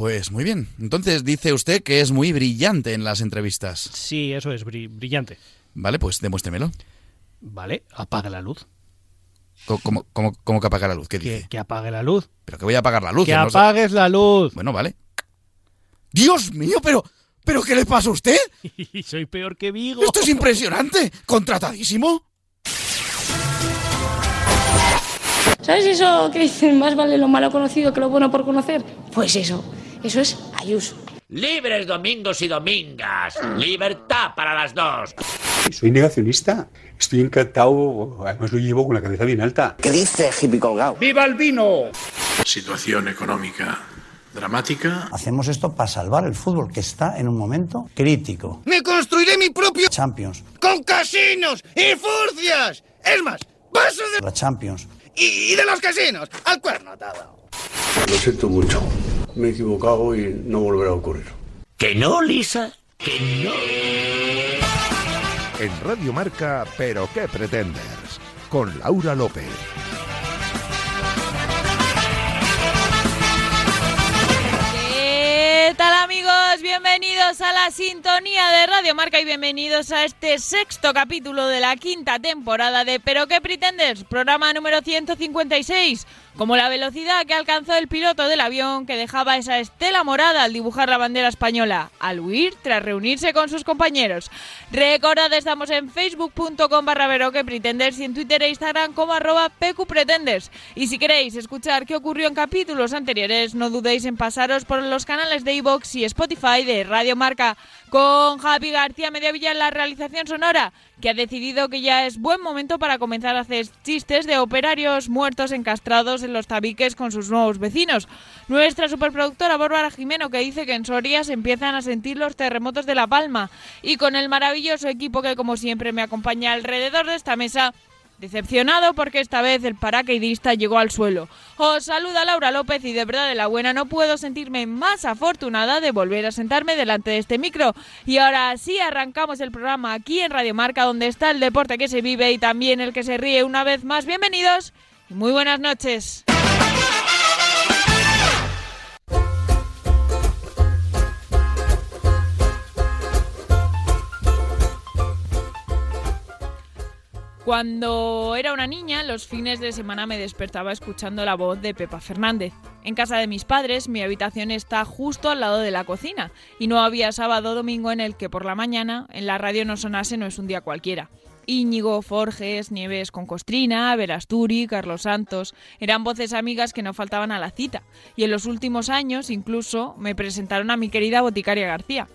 Pues muy bien. Entonces dice usted que es muy brillante en las entrevistas. Sí, eso es, bri- brillante. Vale, pues demuéstremelo. Vale, apaga la luz. ¿Cómo, cómo, cómo que apaga la luz? ¿Qué Que, dice? que apague la luz. Pero que voy a apagar la luz. Que no apagues la luz. Bueno, vale. Dios mío, pero... ¿Pero qué le pasa a usted? Soy peor que Vigo. Esto es impresionante. ¿Contratadísimo? ¿Sabes eso que dicen más vale lo malo conocido que lo bueno por conocer? Pues eso, eso es Ayuso. Libres domingos y domingas. Libertad para las dos. Soy negacionista. Estoy encantado. Además lo llevo con la cabeza bien alta. ¿Qué dice hippie colgado? ¡Viva el vino! Situación económica dramática. Hacemos esto para salvar el fútbol que está en un momento crítico. ¡Me construiré mi propio Champions, con casinos y furcias! Es más, paso de... la Champions. Y, y de los casinos, al cuerno atado. Lo siento mucho. Me he equivocado y no volverá a ocurrir. ¿Que no, Lisa? ¿Que no? En Radio Marca, pero qué pretendes, con Laura López. Amigos? Bienvenidos a la sintonía de Radio Marca y bienvenidos a este sexto capítulo de la quinta temporada de Pero qué pretendes, programa número 156. Como la velocidad que alcanzó el piloto del avión que dejaba esa estela morada al dibujar la bandera española, al huir tras reunirse con sus compañeros. Recordad, estamos en facebook.com barra Pero qué pretendes y en Twitter e Instagram como arroba pqpretenders. Y si queréis escuchar qué ocurrió en capítulos anteriores, no dudéis en pasaros por los canales de iVoox y Spotify de Radio Marca con Javi García Mediavilla en la realización sonora, que ha decidido que ya es buen momento para comenzar a hacer chistes de operarios muertos encastrados en los tabiques con sus nuevos vecinos. Nuestra superproductora Bárbara Jimeno, que dice que en Soria se empiezan a sentir los terremotos de La Palma. Y con el maravilloso equipo que, como siempre, me acompaña alrededor de esta mesa. Decepcionado porque esta vez el paracaidista llegó al suelo. Os saluda Laura López y de verdad de la buena no puedo sentirme más afortunada de volver a sentarme delante de este micro. Y ahora sí arrancamos el programa aquí en Radio Marca donde está el deporte que se vive y también el que se ríe una vez más. Bienvenidos y muy buenas noches. Cuando era una niña, los fines de semana me despertaba escuchando la voz de Pepa Fernández. En casa de mis padres, mi habitación está justo al lado de la cocina, y no había sábado o domingo en el que por la mañana en la radio no sonase No es un día cualquiera. Íñigo, Forges, Nieves con Costrina, Verasturi, Carlos Santos, eran voces amigas que no faltaban a la cita, y en los últimos años incluso me presentaron a mi querida boticaria García.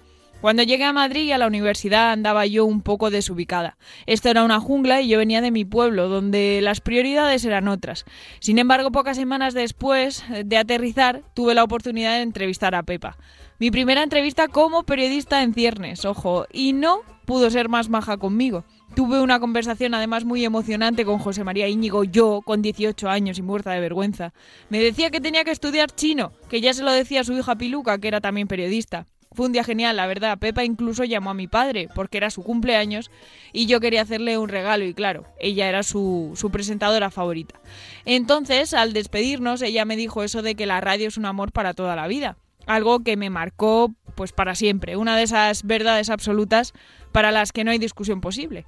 Cuando llegué a Madrid y a la universidad andaba yo un poco desubicada. Esto era una jungla y yo venía de mi pueblo, donde las prioridades eran otras. Sin embargo, pocas semanas después de aterrizar, tuve la oportunidad de entrevistar a Pepa. Mi primera entrevista como periodista en ciernes, ojo, y no pudo ser más maja conmigo. Tuve una conversación además muy emocionante con José María Íñigo, yo con 18 años y muerta de vergüenza. Me decía que tenía que estudiar chino, que ya se lo decía a su hija Piluca, que era también periodista. Fue un día genial, la verdad. Pepa incluso llamó a mi padre porque era su cumpleaños y yo quería hacerle un regalo y claro, ella era su, su, presentadora favorita. Entonces, al despedirnos, ella me dijo eso de que la radio es un amor para toda la vida. Algo que me marcó pues para siempre, una de esas verdades absolutas para las que no hay discusión posible.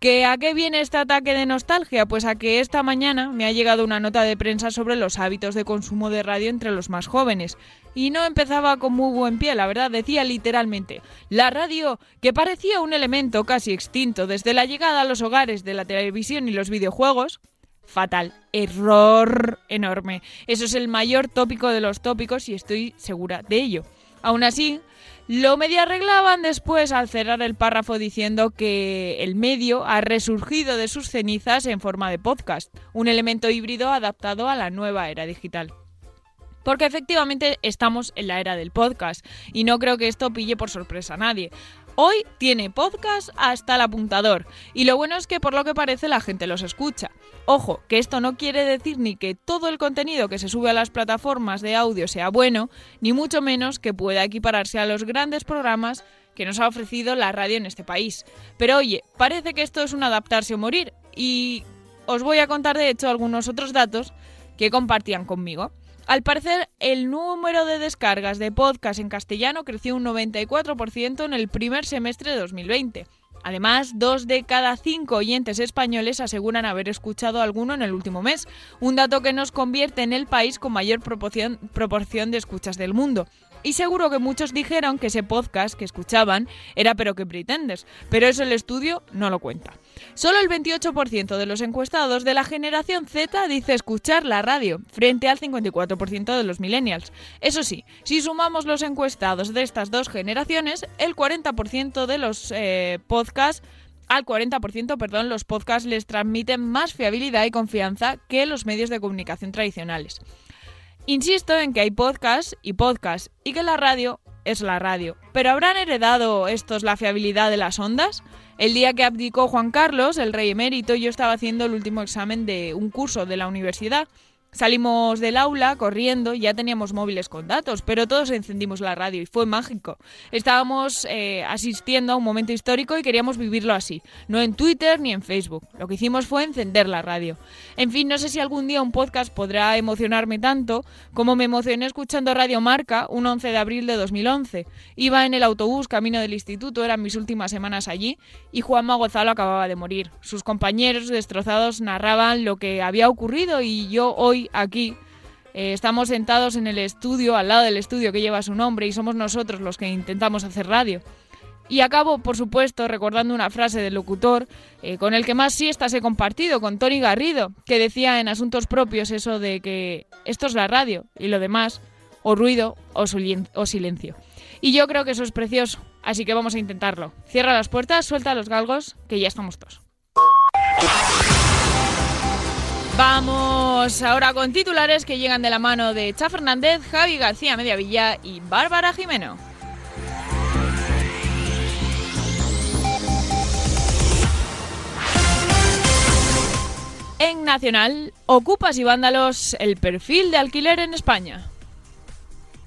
¿Que ¿A qué viene este ataque de nostalgia? Pues a que esta mañana me ha llegado una nota de prensa sobre los hábitos de consumo de radio entre los más jóvenes. Y no empezaba con muy buen pie, la verdad, decía literalmente, la radio, que parecía un elemento casi extinto desde la llegada a los hogares de la televisión y los videojuegos, fatal, error enorme. Eso es el mayor tópico de los tópicos y estoy segura de ello. Aún así, lo medio arreglaban después al cerrar el párrafo diciendo que el medio ha resurgido de sus cenizas en forma de podcast, un elemento híbrido adaptado a la nueva era digital. Porque efectivamente estamos en la era del podcast y no creo que esto pille por sorpresa a nadie. Hoy tiene podcast hasta el apuntador y lo bueno es que por lo que parece la gente los escucha. Ojo, que esto no quiere decir ni que todo el contenido que se sube a las plataformas de audio sea bueno, ni mucho menos que pueda equipararse a los grandes programas que nos ha ofrecido la radio en este país. Pero oye, parece que esto es un adaptarse o morir y os voy a contar de hecho algunos otros datos que compartían conmigo. Al parecer, el número de descargas de podcast en castellano creció un 94% en el primer semestre de 2020. Además, dos de cada cinco oyentes españoles aseguran haber escuchado alguno en el último mes, un dato que nos convierte en el país con mayor proporción, proporción de escuchas del mundo. Y seguro que muchos dijeron que ese podcast que escuchaban era Pero que pretendes, pero eso el estudio no lo cuenta. Solo el 28% de los encuestados de la generación Z dice escuchar la radio, frente al 54% de los millennials. Eso sí, si sumamos los encuestados de estas dos generaciones, el 40% de los eh, podcasts al 40%, perdón, los podcasts les transmiten más fiabilidad y confianza que los medios de comunicación tradicionales. Insisto en que hay podcast y podcast y que la radio es la radio. ¿Pero habrán heredado estos la fiabilidad de las ondas? El día que abdicó Juan Carlos, el rey emérito, yo estaba haciendo el último examen de un curso de la universidad Salimos del aula corriendo, ya teníamos móviles con datos, pero todos encendimos la radio y fue mágico. Estábamos eh, asistiendo a un momento histórico y queríamos vivirlo así, no en Twitter ni en Facebook. Lo que hicimos fue encender la radio. En fin, no sé si algún día un podcast podrá emocionarme tanto como me emocioné escuchando Radio Marca un 11 de abril de 2011. Iba en el autobús camino del instituto, eran mis últimas semanas allí, y Juanma Gonzalo acababa de morir. Sus compañeros destrozados narraban lo que había ocurrido y yo aquí eh, estamos sentados en el estudio, al lado del estudio que lleva su nombre, y somos nosotros los que intentamos hacer radio. Y acabo, por supuesto, recordando una frase del locutor eh, con el que más siestas he compartido, con Tony Garrido, que decía en Asuntos Propios eso de que esto es la radio y lo demás, o ruido o, o silencio. Y yo creo que eso es precioso, así que vamos a intentarlo. Cierra las puertas, suelta los galgos, que ya estamos todos. Vamos ahora con titulares que llegan de la mano de Cha Fernández, Javi García Mediavilla y Bárbara Jimeno. En Nacional, ocupas y vándalos el perfil de alquiler en España.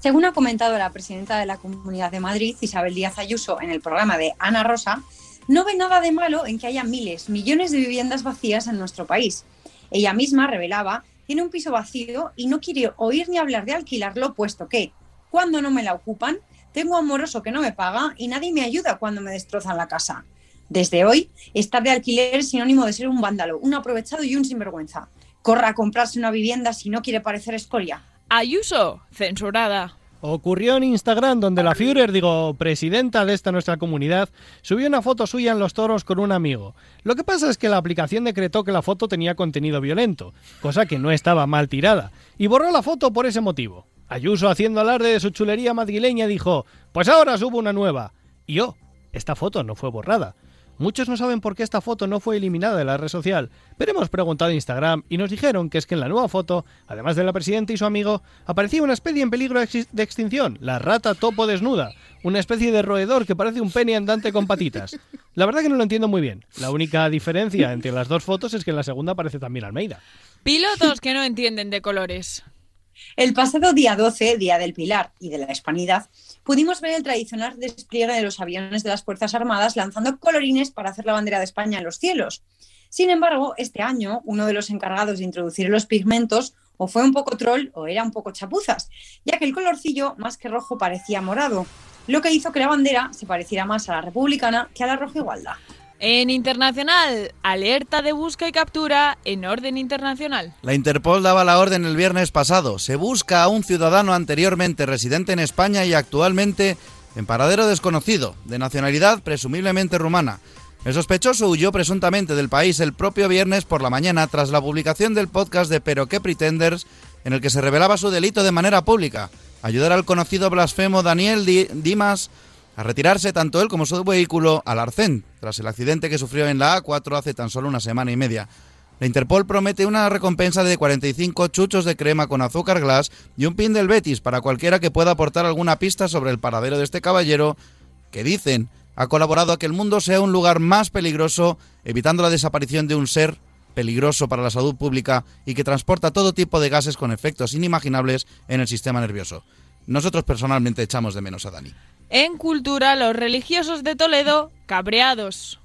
Según ha comentado la presidenta de la Comunidad de Madrid, Isabel Díaz Ayuso, en el programa de Ana Rosa, no ve nada de malo en que haya miles, millones de viviendas vacías en nuestro país ella misma revelaba, tiene un piso vacío y no quiere oír ni hablar de alquilarlo, puesto que cuando no me la ocupan, tengo amoroso que no me paga y nadie me ayuda cuando me destrozan la casa. Desde hoy, estar de alquiler es sinónimo de ser un vándalo, un aprovechado y un sinvergüenza. Corra a comprarse una vivienda si no quiere parecer escoria. Ayuso, censurada. Ocurrió en Instagram donde la Führer, digo, presidenta de esta nuestra comunidad, subió una foto suya en los toros con un amigo. Lo que pasa es que la aplicación decretó que la foto tenía contenido violento, cosa que no estaba mal tirada, y borró la foto por ese motivo. Ayuso, haciendo alarde de su chulería madrileña, dijo, pues ahora subo una nueva. Y oh, esta foto no fue borrada. Muchos no saben por qué esta foto no fue eliminada de la red social, pero hemos preguntado en Instagram y nos dijeron que es que en la nueva foto, además de la presidenta y su amigo, aparecía una especie en peligro de extinción, la rata topo desnuda, una especie de roedor que parece un pene andante con patitas. La verdad que no lo entiendo muy bien. La única diferencia entre las dos fotos es que en la segunda aparece también Almeida. Pilotos que no entienden de colores. El pasado día 12, Día del Pilar y de la Hispanidad, pudimos ver el tradicional despliegue de los aviones de las Fuerzas Armadas lanzando colorines para hacer la bandera de España en los cielos. Sin embargo, este año, uno de los encargados de introducir los pigmentos o fue un poco troll o era un poco chapuzas, ya que el colorcillo, más que rojo, parecía morado, lo que hizo que la bandera se pareciera más a la republicana que a la roja igualdad. En internacional, alerta de busca y captura en orden internacional. La Interpol daba la orden el viernes pasado. Se busca a un ciudadano anteriormente residente en España y actualmente en paradero desconocido, de nacionalidad presumiblemente rumana. El sospechoso huyó presuntamente del país el propio viernes por la mañana tras la publicación del podcast de Pero qué Pretenders, en el que se revelaba su delito de manera pública, ayudar al conocido blasfemo Daniel Dimas a retirarse tanto él como su vehículo al arcén, tras el accidente que sufrió en la A4 hace tan solo una semana y media. La Interpol promete una recompensa de 45 chuchos de crema con azúcar glass y un pin del Betis para cualquiera que pueda aportar alguna pista sobre el paradero de este caballero que dicen ha colaborado a que el mundo sea un lugar más peligroso, evitando la desaparición de un ser peligroso para la salud pública y que transporta todo tipo de gases con efectos inimaginables en el sistema nervioso. Nosotros personalmente echamos de menos a Dani. En cultura, los religiosos de Toledo cabreados.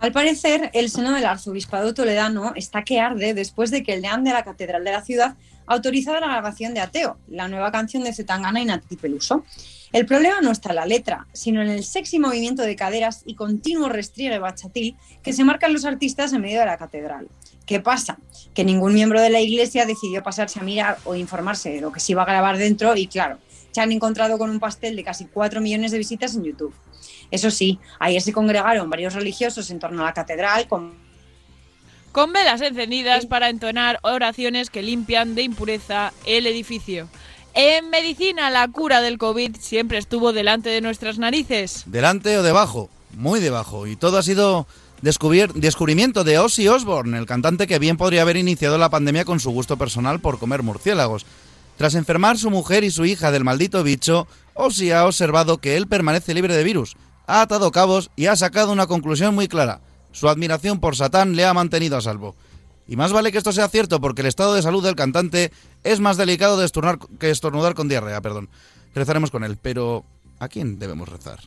Al parecer, el seno del arzobispado toledano está que arde después de que el deán de la catedral de la ciudad autorizado la grabación de Ateo, la nueva canción de Zetangana y Nati Peluso. El problema no está en la letra, sino en el sexy movimiento de caderas y continuo restriegue bachatil que se marcan los artistas en medio de la catedral. ¿Qué pasa? Que ningún miembro de la iglesia decidió pasarse a mirar o informarse de lo que se iba a grabar dentro y claro, se han encontrado con un pastel de casi 4 millones de visitas en YouTube. Eso sí, ayer se congregaron varios religiosos en torno a la catedral con con velas encendidas para entonar oraciones que limpian de impureza el edificio. En medicina, la cura del COVID siempre estuvo delante de nuestras narices. Delante o debajo, muy debajo. Y todo ha sido descubier- descubrimiento de Ozzy Osbourne, el cantante que bien podría haber iniciado la pandemia con su gusto personal por comer murciélagos. Tras enfermar su mujer y su hija del maldito bicho, Ozzy ha observado que él permanece libre de virus, ha atado cabos y ha sacado una conclusión muy clara. Su admiración por Satán le ha mantenido a salvo. Y más vale que esto sea cierto porque el estado de salud del cantante es más delicado de estornar- que estornudar con diarrea, perdón. Rezaremos con él, pero ¿a quién debemos rezar?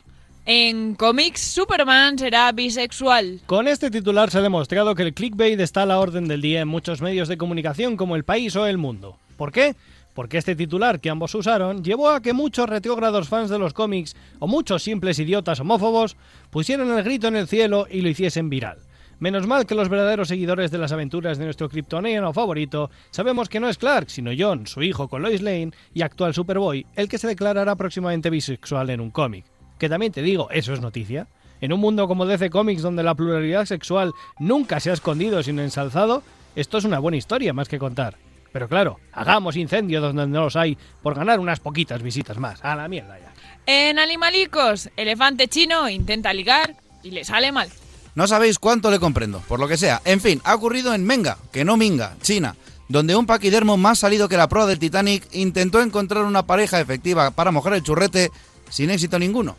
En cómics, Superman será bisexual. Con este titular se ha demostrado que el clickbait está a la orden del día en muchos medios de comunicación como El País o El Mundo. ¿Por qué? Porque este titular que ambos usaron llevó a que muchos retrógrados fans de los cómics o muchos simples idiotas homófobos pusieran el grito en el cielo y lo hiciesen viral. Menos mal que los verdaderos seguidores de las aventuras de nuestro kryptoniano favorito sabemos que no es Clark, sino John, su hijo con Lois Lane y actual Superboy, el que se declarará próximamente bisexual en un cómic. Que también te digo, eso es noticia. En un mundo como DC Comics donde la pluralidad sexual nunca se ha escondido sino ensalzado, esto es una buena historia más que contar. Pero claro, hagamos incendio donde no los hay por ganar unas poquitas visitas más. A la mierda ya. En Animalicos, elefante chino intenta ligar y le sale mal. No sabéis cuánto le comprendo, por lo que sea. En fin, ha ocurrido en Menga, que no Minga, China, donde un paquidermo más salido que la proa del Titanic intentó encontrar una pareja efectiva para mojar el churrete sin éxito ninguno.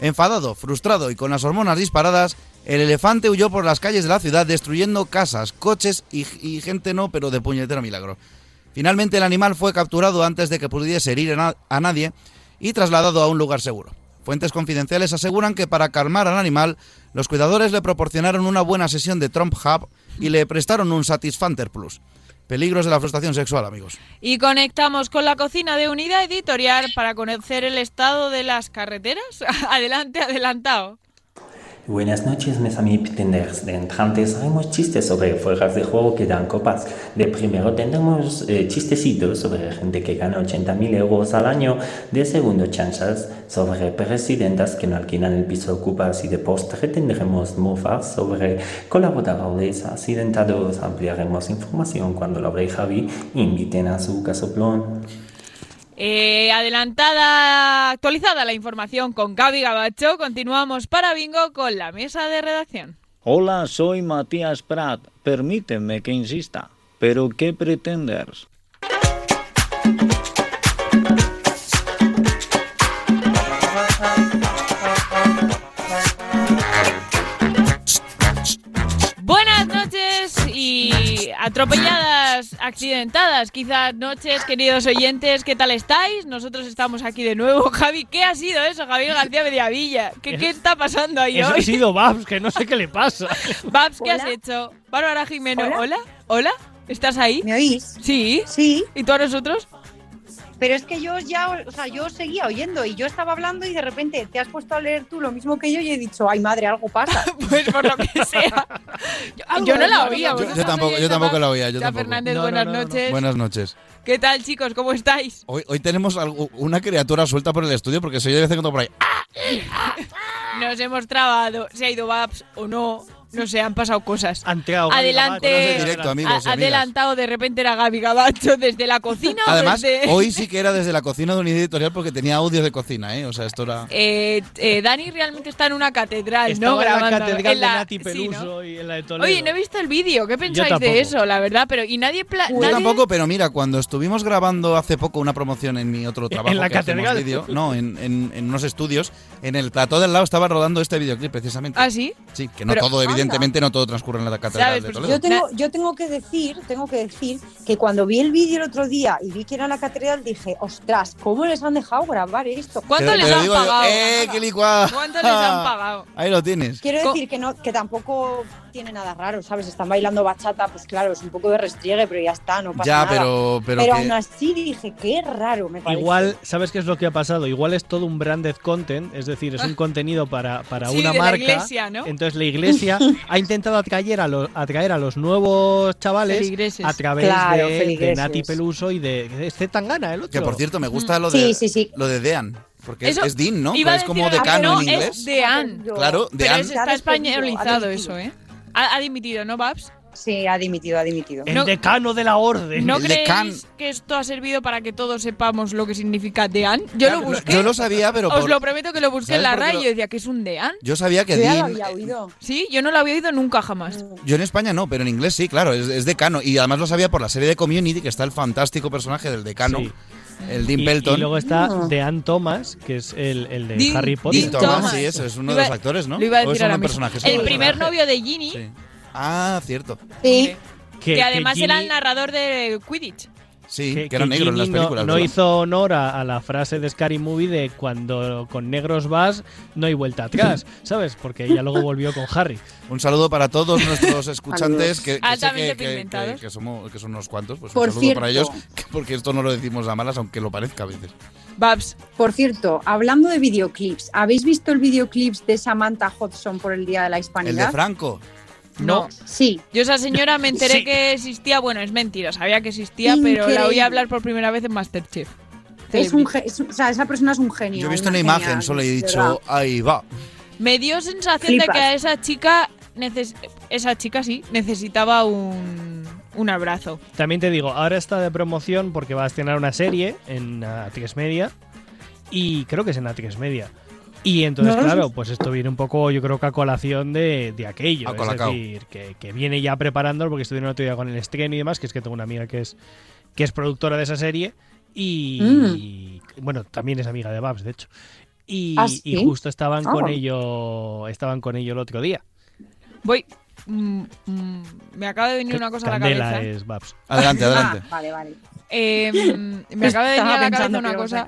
Enfadado, frustrado y con las hormonas disparadas, el elefante huyó por las calles de la ciudad destruyendo casas, coches y, gente no, pero de puñetero milagro. Finalmente el animal fue capturado antes de que pudiese herir a nadie y trasladado a un lugar seguro. Fuentes confidenciales aseguran que para calmar al animal, los cuidadores le proporcionaron una buena sesión de Trump Hub y le prestaron un Satisfanter Plus. Peligros de la frustración sexual, amigos. Y conectamos con la cocina de Unidad Editorial para conocer el estado de las carreteras. Adelante, adelantado. Buenas noches, mis amigos. De entrantes haremos chistes sobre fuerzas de juego que dan copas. De primero tendremos eh, chistecitos sobre gente que gana 80.000 euros al año. De segundo, chanchas sobre presidentas que no alquilan el piso ocupas. Y de postre tendremos mofas sobre colaboradores accidentados. Ampliaremos información cuando y Javi inviten a su casoplón. Eh, adelantada, actualizada la información con Gaby Gabacho, continuamos para Bingo con la mesa de redacción. Hola, soy Matías Prat. Permíteme que insista. ¿Pero qué pretendes? Atropelladas, accidentadas, quizás noches, queridos oyentes, ¿qué tal estáis? Nosotros estamos aquí de nuevo. Javi, ¿qué ha sido eso, Javier García Mediavilla? ¿Qué, qué está pasando ahí Eso hoy? ha sido Babs, que no sé qué le pasa. Babs, ¿qué has hecho? Bárbara Jimeno, Hola. ¿hola? ¿Hola? ¿Estás ahí? ¿Me oís? Sí. Sí. ¿Y tú a nosotros? Pero es que yo ya, o sea, yo seguía oyendo y yo estaba hablando y de repente te has puesto a leer tú lo mismo que yo y he dicho, ay madre, algo pasa. pues por lo que sea. Yo, yo no la oía. Yo, ¿vosotros yo tampoco, yo tampoco la oía. Yo Ya, tampoco. Fernández, No, buenas no, no. noches. Buenas noches. ¿Qué tal, chicos? ¿Cómo estáis? Hoy, hoy tenemos algo- una criatura suelta por el estudio porque soy de vez en cuando por ahí. Nos hemos trabado. Se ha ido Babs o no. No sé, han pasado cosas. Adelante. Gabacho. Directo, amigos adelantado, de repente era Gaby Gabacho desde la cocina. o Además, desde- hoy sí que era desde la cocina de unidad editorial porque tenía audio de cocina, ¿eh? O sea, esto era... Eh, eh, Dani realmente está en una catedral, Estaba ¿no? en la Grabando. catedral En la- de Nati sí, Peluso ¿no? y en la de Toledo. Oye, no he visto el vídeo. ¿Qué pensáis de eso, la verdad? Pero y nadie... pla- Yo nadie- tampoco, pero mira, cuando estuvimos grabando hace poco una promoción en mi otro trabajo, En la que catedral. no, en, en- en unos estudios, en el plató del lado estaba rodando este videoclip precisamente. ¿Ah, sí? Sí, que no Pero- todo, evidentemente, no todo transcurre en la catedral ¿Sabes? de Toledo. Yo tengo, yo tengo que decir, tengo que decir que cuando vi el vídeo el otro día y vi que era la catedral, dije, ostras, ¿cómo les han dejado grabar esto? ¿Cuánto Pero- les pero han yo, pagado? ¡eh, qué! ¿Cuánto les han pagado? Ahí lo tienes. Quiero decir que no, que tampoco tiene nada raro, ¿sabes? Están bailando bachata, pues claro, es un poco de restriegue, pero ya está, no pasa Ya, nada. pero- pero que- aún así dije, qué raro me parece. Igual, ¿sabes qué es lo que ha pasado? Igual es todo un branded content, es decir, es un contenido para, para Sí, una de la marca. iglesia, ¿no? Entonces la iglesia ha intentado atraer a, los, atraer a los nuevos chavales Feligreses. a través Claro, de, de. Nati Peluso y de, de este Tangana, el otro. Que por cierto, me gusta lo Sí, de, sí, sí. Lo de Dean. Porque es- Eso es Dean, ¿no? iba a es como decano no, en inglés. Es Dean. Claro, Pero Dean. es- está españolizado eso. ¿eh? Ha, ha dimitido, ¿no, Babs? Sí, ha dimitido, ha dimitido. El no- decano de la orden. ¿No El decan. que esto ha servido para que todos sepamos lo que significa Dean? Yo lo busqué. Yo lo sabía, pero Os por- lo prometo que lo busqué en ¿Sabes la RAI lo- y yo decía que es un Dean. Yo sabía que Yo ya lo Dean. había oído. Sí, yo no lo había oído nunca jamás. Yo en España no, pero en inglés sí, claro, es, es decano. Y además lo sabía por la serie de Community, que está el fantástico personaje del decano, Sí. El Dean Y, Pelton. y luego está Ah. Dean Thomas, que es el, el de Dean- Harry Potter. Dean Thomas, Thomas. sí, eso es uno de los actores, ¿no? Lo iba a ¿O decir ahora mismo. El primer novio de Ginny, Sí. Ah, cierto. que, Que, además que era el narrador de Quidditch. Sí, que, que, era negro en las no- películas. No, hizo honor a, a la frase de Scary Movie de cuando con negros vas, no hay vuelta atrás, ¿sabes? Porque ella luego volvió con Harry. Un saludo para todos nuestros escuchantes que, que sé que, que- pigmentados. que- que somos, que son unos cuantos. Pues Por un saludo para ellos, porque esto no lo decimos a malas, aunque lo parezca a veces. Babs. Por cierto, hablando de videoclips, ¿habéis visto el videoclips de Samantha Hudson por el Día de la El Hispanidad? de Franco. No. Sí. Yo esa señora me enteré Sí. que existía, bueno, es mentira, sabía que existía, pero la oí hablar por primera vez en Masterchef. Es un, es un- o sea, esa persona es un genio. Yo he visto una imagen, solo he dicho, verdad. ahí va. Me dio sensación de que a esa chica, neces- esa chica sí, necesitaba un, un abrazo. También te digo, ahora está de promoción porque va a estrenar una serie en A3 Media y creo que es en A3 Media. Y entonces, No claro, pues esto viene un poco, yo creo que a colación de, de aquello. A es decir, que, que viene ya preparándolo porque estuvieron el otro día con el estreno y demás, que es que tengo una amiga que es, que es productora de esa serie y, Mm. y, bueno, también es amiga de Babs, de hecho. Y, ¿Ah, y justo estaban con Oh. ello, estaban con ello el otro día. Voy. mm, mm, me acaba de venir una cosa a la cabeza. es Babs. Adelante, adelante. Ah, vale, vale. Eh, me acaba de venir a la cabeza una cosa.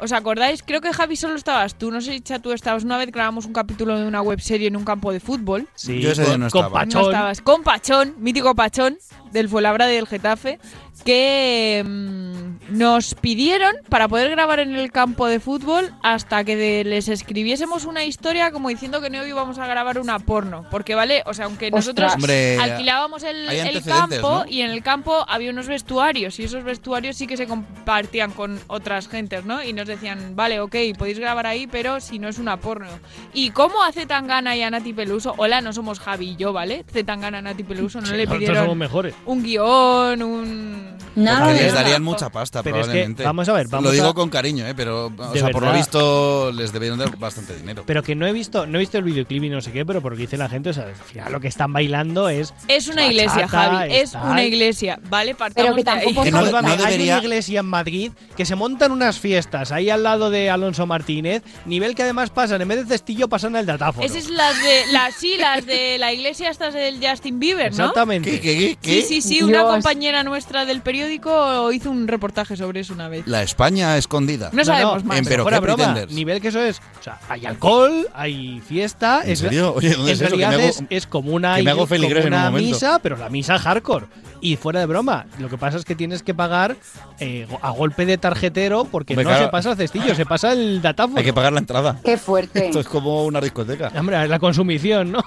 ¿Os acordáis? Creo que Javi solo estabas tú. No sé si Cha, tú estabas. Una vez grabamos un capítulo de una webserie en un campo de fútbol. Sí, Yo ese día con, no con. Pachón. No estabas. Con Pachón, mítico Pachón, del Fuenlabrada y del Getafe, que mm, nos pidieron para poder grabar en el campo de fútbol hasta que de- les escribiésemos una historia como diciendo que no íbamos a grabar una porno. Porque, ¿vale? O sea, aunque nosotros Hombre, alquilábamos el, campo ¿no? y en el campo había unos vestuarios y esos vestuarios sí que se compartían con otras gentes, ¿no? Y nos decían, vale, ok, podéis grabar ahí, pero si no es una porno. ¿Y cómo hace Tangana y a Nati Peluso? Hola, no somos Javi y yo, ¿vale? Tangana, Nati Peluso, no Sí, le pidieron somos mejores. un guion, un... Nada Porque les darían mucha pasta, Pero es que, probablemente. vamos a ver, vamos Lo digo a- con cariño, ¿eh? Pero, o sea, por lo visto, les debieron dar bastante dinero. Pero que no he visto, no he visto el videoclip y no sé qué, pero por lo que dice la gente, o sea, al final lo que están bailando es. Es una bachata, iglesia, Javi, es está- una iglesia, ¿vale? Partamos Pero que de ahí. tampoco Que no- hay una iglesia en Madrid que se montan unas fiestas ahí al lado de Alonso Martínez, nivel que además pasan, en vez de cestillo, pasan el datáfono. Esas es las de, las, sí, las de la iglesia estas del Justin Bieber, ¿no? Exactamente. ¿Qué, qué, qué, Sí, sí, sí, una compañera nuestra del periódico hizo un reportaje sobre eso una vez. La España escondida. No sabemos más. en Pero fuera qué broma, nivel que eso es, o sea, hay alcohol, hay fiesta, ¿En es, serio? Oye, ¿dónde en es eso? Que me realidad hago- es, es como una, que me hago como feligres en un una misa, pero la misa hardcore. Y fuera de broma, lo que pasa es que tienes que pagar eh, a golpe de tarjetero porque Hombre, no claro. se pasa el cestillo, se pasa el datáfono. Hay que pagar la entrada. Qué fuerte. Esto es como una discoteca. Hombre, la consumición, ¿no?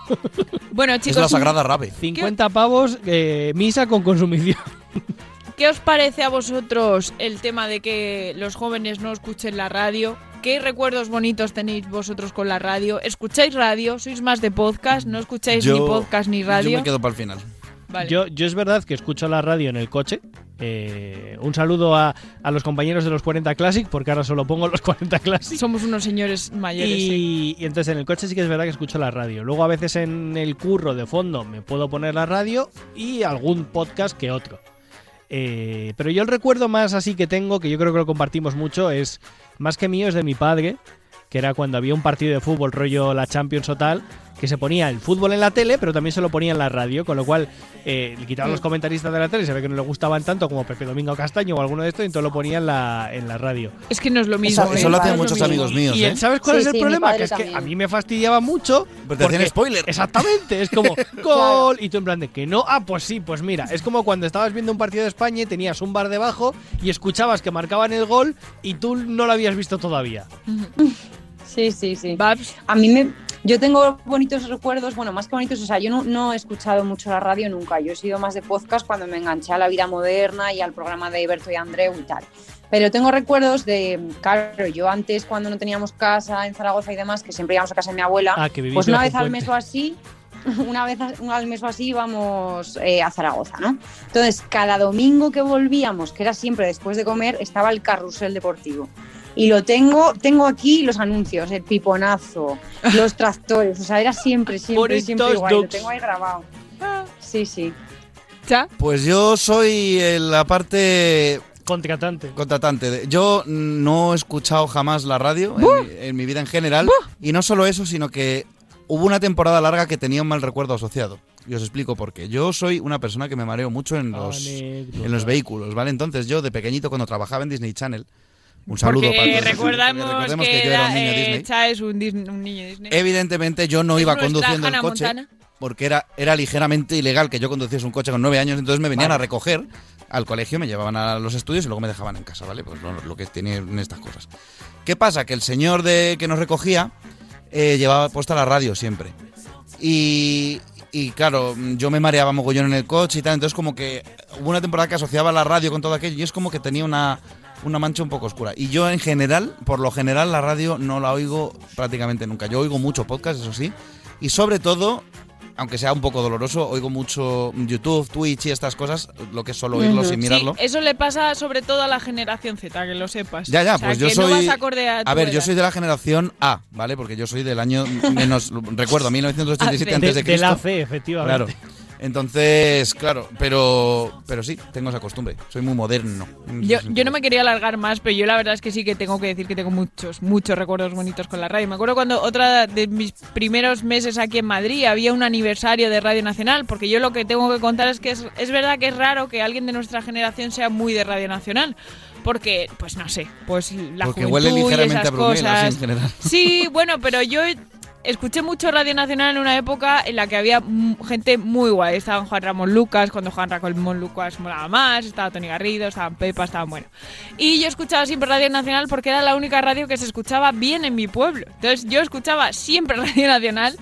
Bueno, Es chicos, la sagrada rave. 50 pavos, eh, misa con consumición. ¿qué os parece a vosotros el tema de que los jóvenes no escuchen la radio? ¿Qué recuerdos bonitos tenéis vosotros con la radio? ¿Escucháis radio? ¿Sois más de podcast? ¿No escucháis ni podcast ni radio? Yo me quedo para el final. Vale. Yo, yo es verdad que escucho la radio en el coche. Eh, un saludo a, a los compañeros de los 40 Classic, porque ahora solo pongo los 40 Classic. Somos unos señores mayores. sí. Y entonces en el coche sí que es verdad que escucho la radio. Luego a veces en el curro de fondo me puedo poner la radio y algún podcast que otro. Eh, pero yo el recuerdo más así que tengo, que yo creo que lo compartimos mucho, es más que mío, es de mi padre, que era cuando había un partido de fútbol rollo la Champions o tal, que se ponía el fútbol en la tele, pero también se lo ponía en la radio, con lo cual eh, le quitaban Mm. los comentaristas de la tele, se ve que no le gustaban tanto como Pepe Domingo Castaño o alguno de estos, y entonces lo ponía en la, en la radio. Es que no es lo mismo. Eso- ¿eh? eso lo hacen No es muchos amigos míos, Y ¿eh? ¿sabes cuál Sí, es el sí, problema? Que es que a mí me fastidiaba mucho. Pero te hacían spoiler. Exactamente, es como gol y tú en plan de que no, ah, pues sí, pues mira, es como cuando estabas viendo un partido de España y tenías un bar debajo y escuchabas que marcaban el gol y tú no lo habías visto todavía. Sí, sí, sí. Babs, A mí me. Yo tengo bonitos recuerdos, bueno, más que bonitos, o sea, yo no, no he escuchado mucho la radio nunca. Yo he sido más de podcast cuando me enganché a la vida moderna y al programa de Berto y Andreu y tal. Pero tengo recuerdos de, claro, yo antes cuando no teníamos casa en Zaragoza y demás, que siempre íbamos a casa de mi abuela, Ah, que pues una vez al mes o así, una vez al mes o así íbamos eh, a Zaragoza, ¿no? Entonces, cada domingo que volvíamos, que era siempre después de comer, estaba el carrusel deportivo. Y lo tengo, tengo aquí los anuncios, el piponazo, los tractores, o sea, era siempre, siempre, siempre igual, lo tengo ahí grabado. Sí, sí. ¿ya? Pues yo soy eh, la parte Contratante. contratante. Yo no he escuchado jamás la radio en, mi, en mi vida en general. Y no solo eso, sino que hubo una temporada larga que tenía un mal recuerdo asociado. Y os explico por qué. Yo soy una persona que me mareo mucho en los, Anécdota. en los vehículos, ¿vale? Entonces yo de pequeñito cuando trabajaba en Disney Channel, un saludo Porque para todos, recordamos, recordemos que, que yo era un era, niño eh, Disney. Cha es un, Disney- un niño Disney. Evidentemente yo no iba conduciendo el coche Montana. porque era, era ligeramente ilegal que yo conduciese un coche con nueve años, entonces me venían Vale. a recoger al colegio, me llevaban a los estudios y luego me dejaban en casa, ¿vale? Pues lo, lo que tienen estas cosas. ¿Qué pasa? Que el señor de que nos recogía eh, llevaba puesta la radio siempre. Y, y claro, yo me mareaba mogollón en el coche y tal, entonces como que hubo una temporada que asociaba la radio con todo aquello y es como que tenía una, una mancha un poco oscura. Y yo en general, por lo general, la radio no la oigo prácticamente nunca. Yo oigo mucho podcast, eso sí, y sobre todo, aunque sea un poco doloroso, oigo mucho YouTube, Twitch y estas cosas, lo que es solo oírlo sin mirarlo. Sí, eso le pasa sobre todo a la generación Z, que lo sepas. Ya, ya, O sea, pues yo soy. No vas acorde a, tu ver, yo soy de la generación A, ¿vale? Porque yo soy del año menos. recuerdo, 1987 Ah, antes de de la Cristo. C, efectivamente. Claro. Entonces, claro, pero pero sí, tengo esa costumbre. Soy muy moderno. Yo, yo no me quería alargar más, pero yo la verdad es que sí que tengo que decir que tengo muchos, muchos recuerdos bonitos con la radio. Me acuerdo cuando otra de mis primeros meses aquí en Madrid había un aniversario de Radio Nacional, porque yo lo que tengo que contar es que es, es verdad que es raro que alguien de nuestra generación sea muy de Radio Nacional. Porque, pues no sé, pues la Porque juventud huele y ligeramente esas a cosas. en general. Sí, bueno, pero yo escuché mucho Radio Nacional en una época en la que había gente muy guay. Estaban Juan Ramón Lucas, cuando Juan Ramón Lucas molaba más, estaba Tony Garrido, estaban Pepa, estaban bueno. Y yo escuchaba siempre Radio Nacional porque era la única radio que se escuchaba bien en mi pueblo. Entonces yo escuchaba siempre Radio Nacional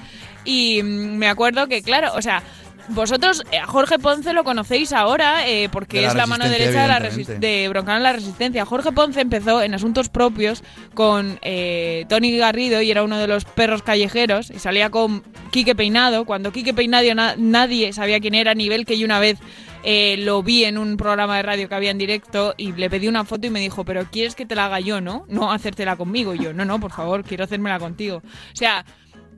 y mm, me acuerdo que, claro, o sea... Vosotros, eh, a Jorge Ponce lo conocéis ahora eh, porque De es la mano derecha de, la de Broncano en la Resistencia. Jorge Ponce empezó en asuntos propios con eh, Tony Garrido y era uno de los perros callejeros y salía con Quique Peinado. Cuando Quique Peinado na- nadie sabía quién era, a nivel que yo una vez eh, lo vi en un programa de radio que había en directo y le pedí una foto y me dijo, pero ¿quieres que te la haga yo, no? No hacértela conmigo. Y yo, no, no, por favor, quiero hacérmela contigo. O sea...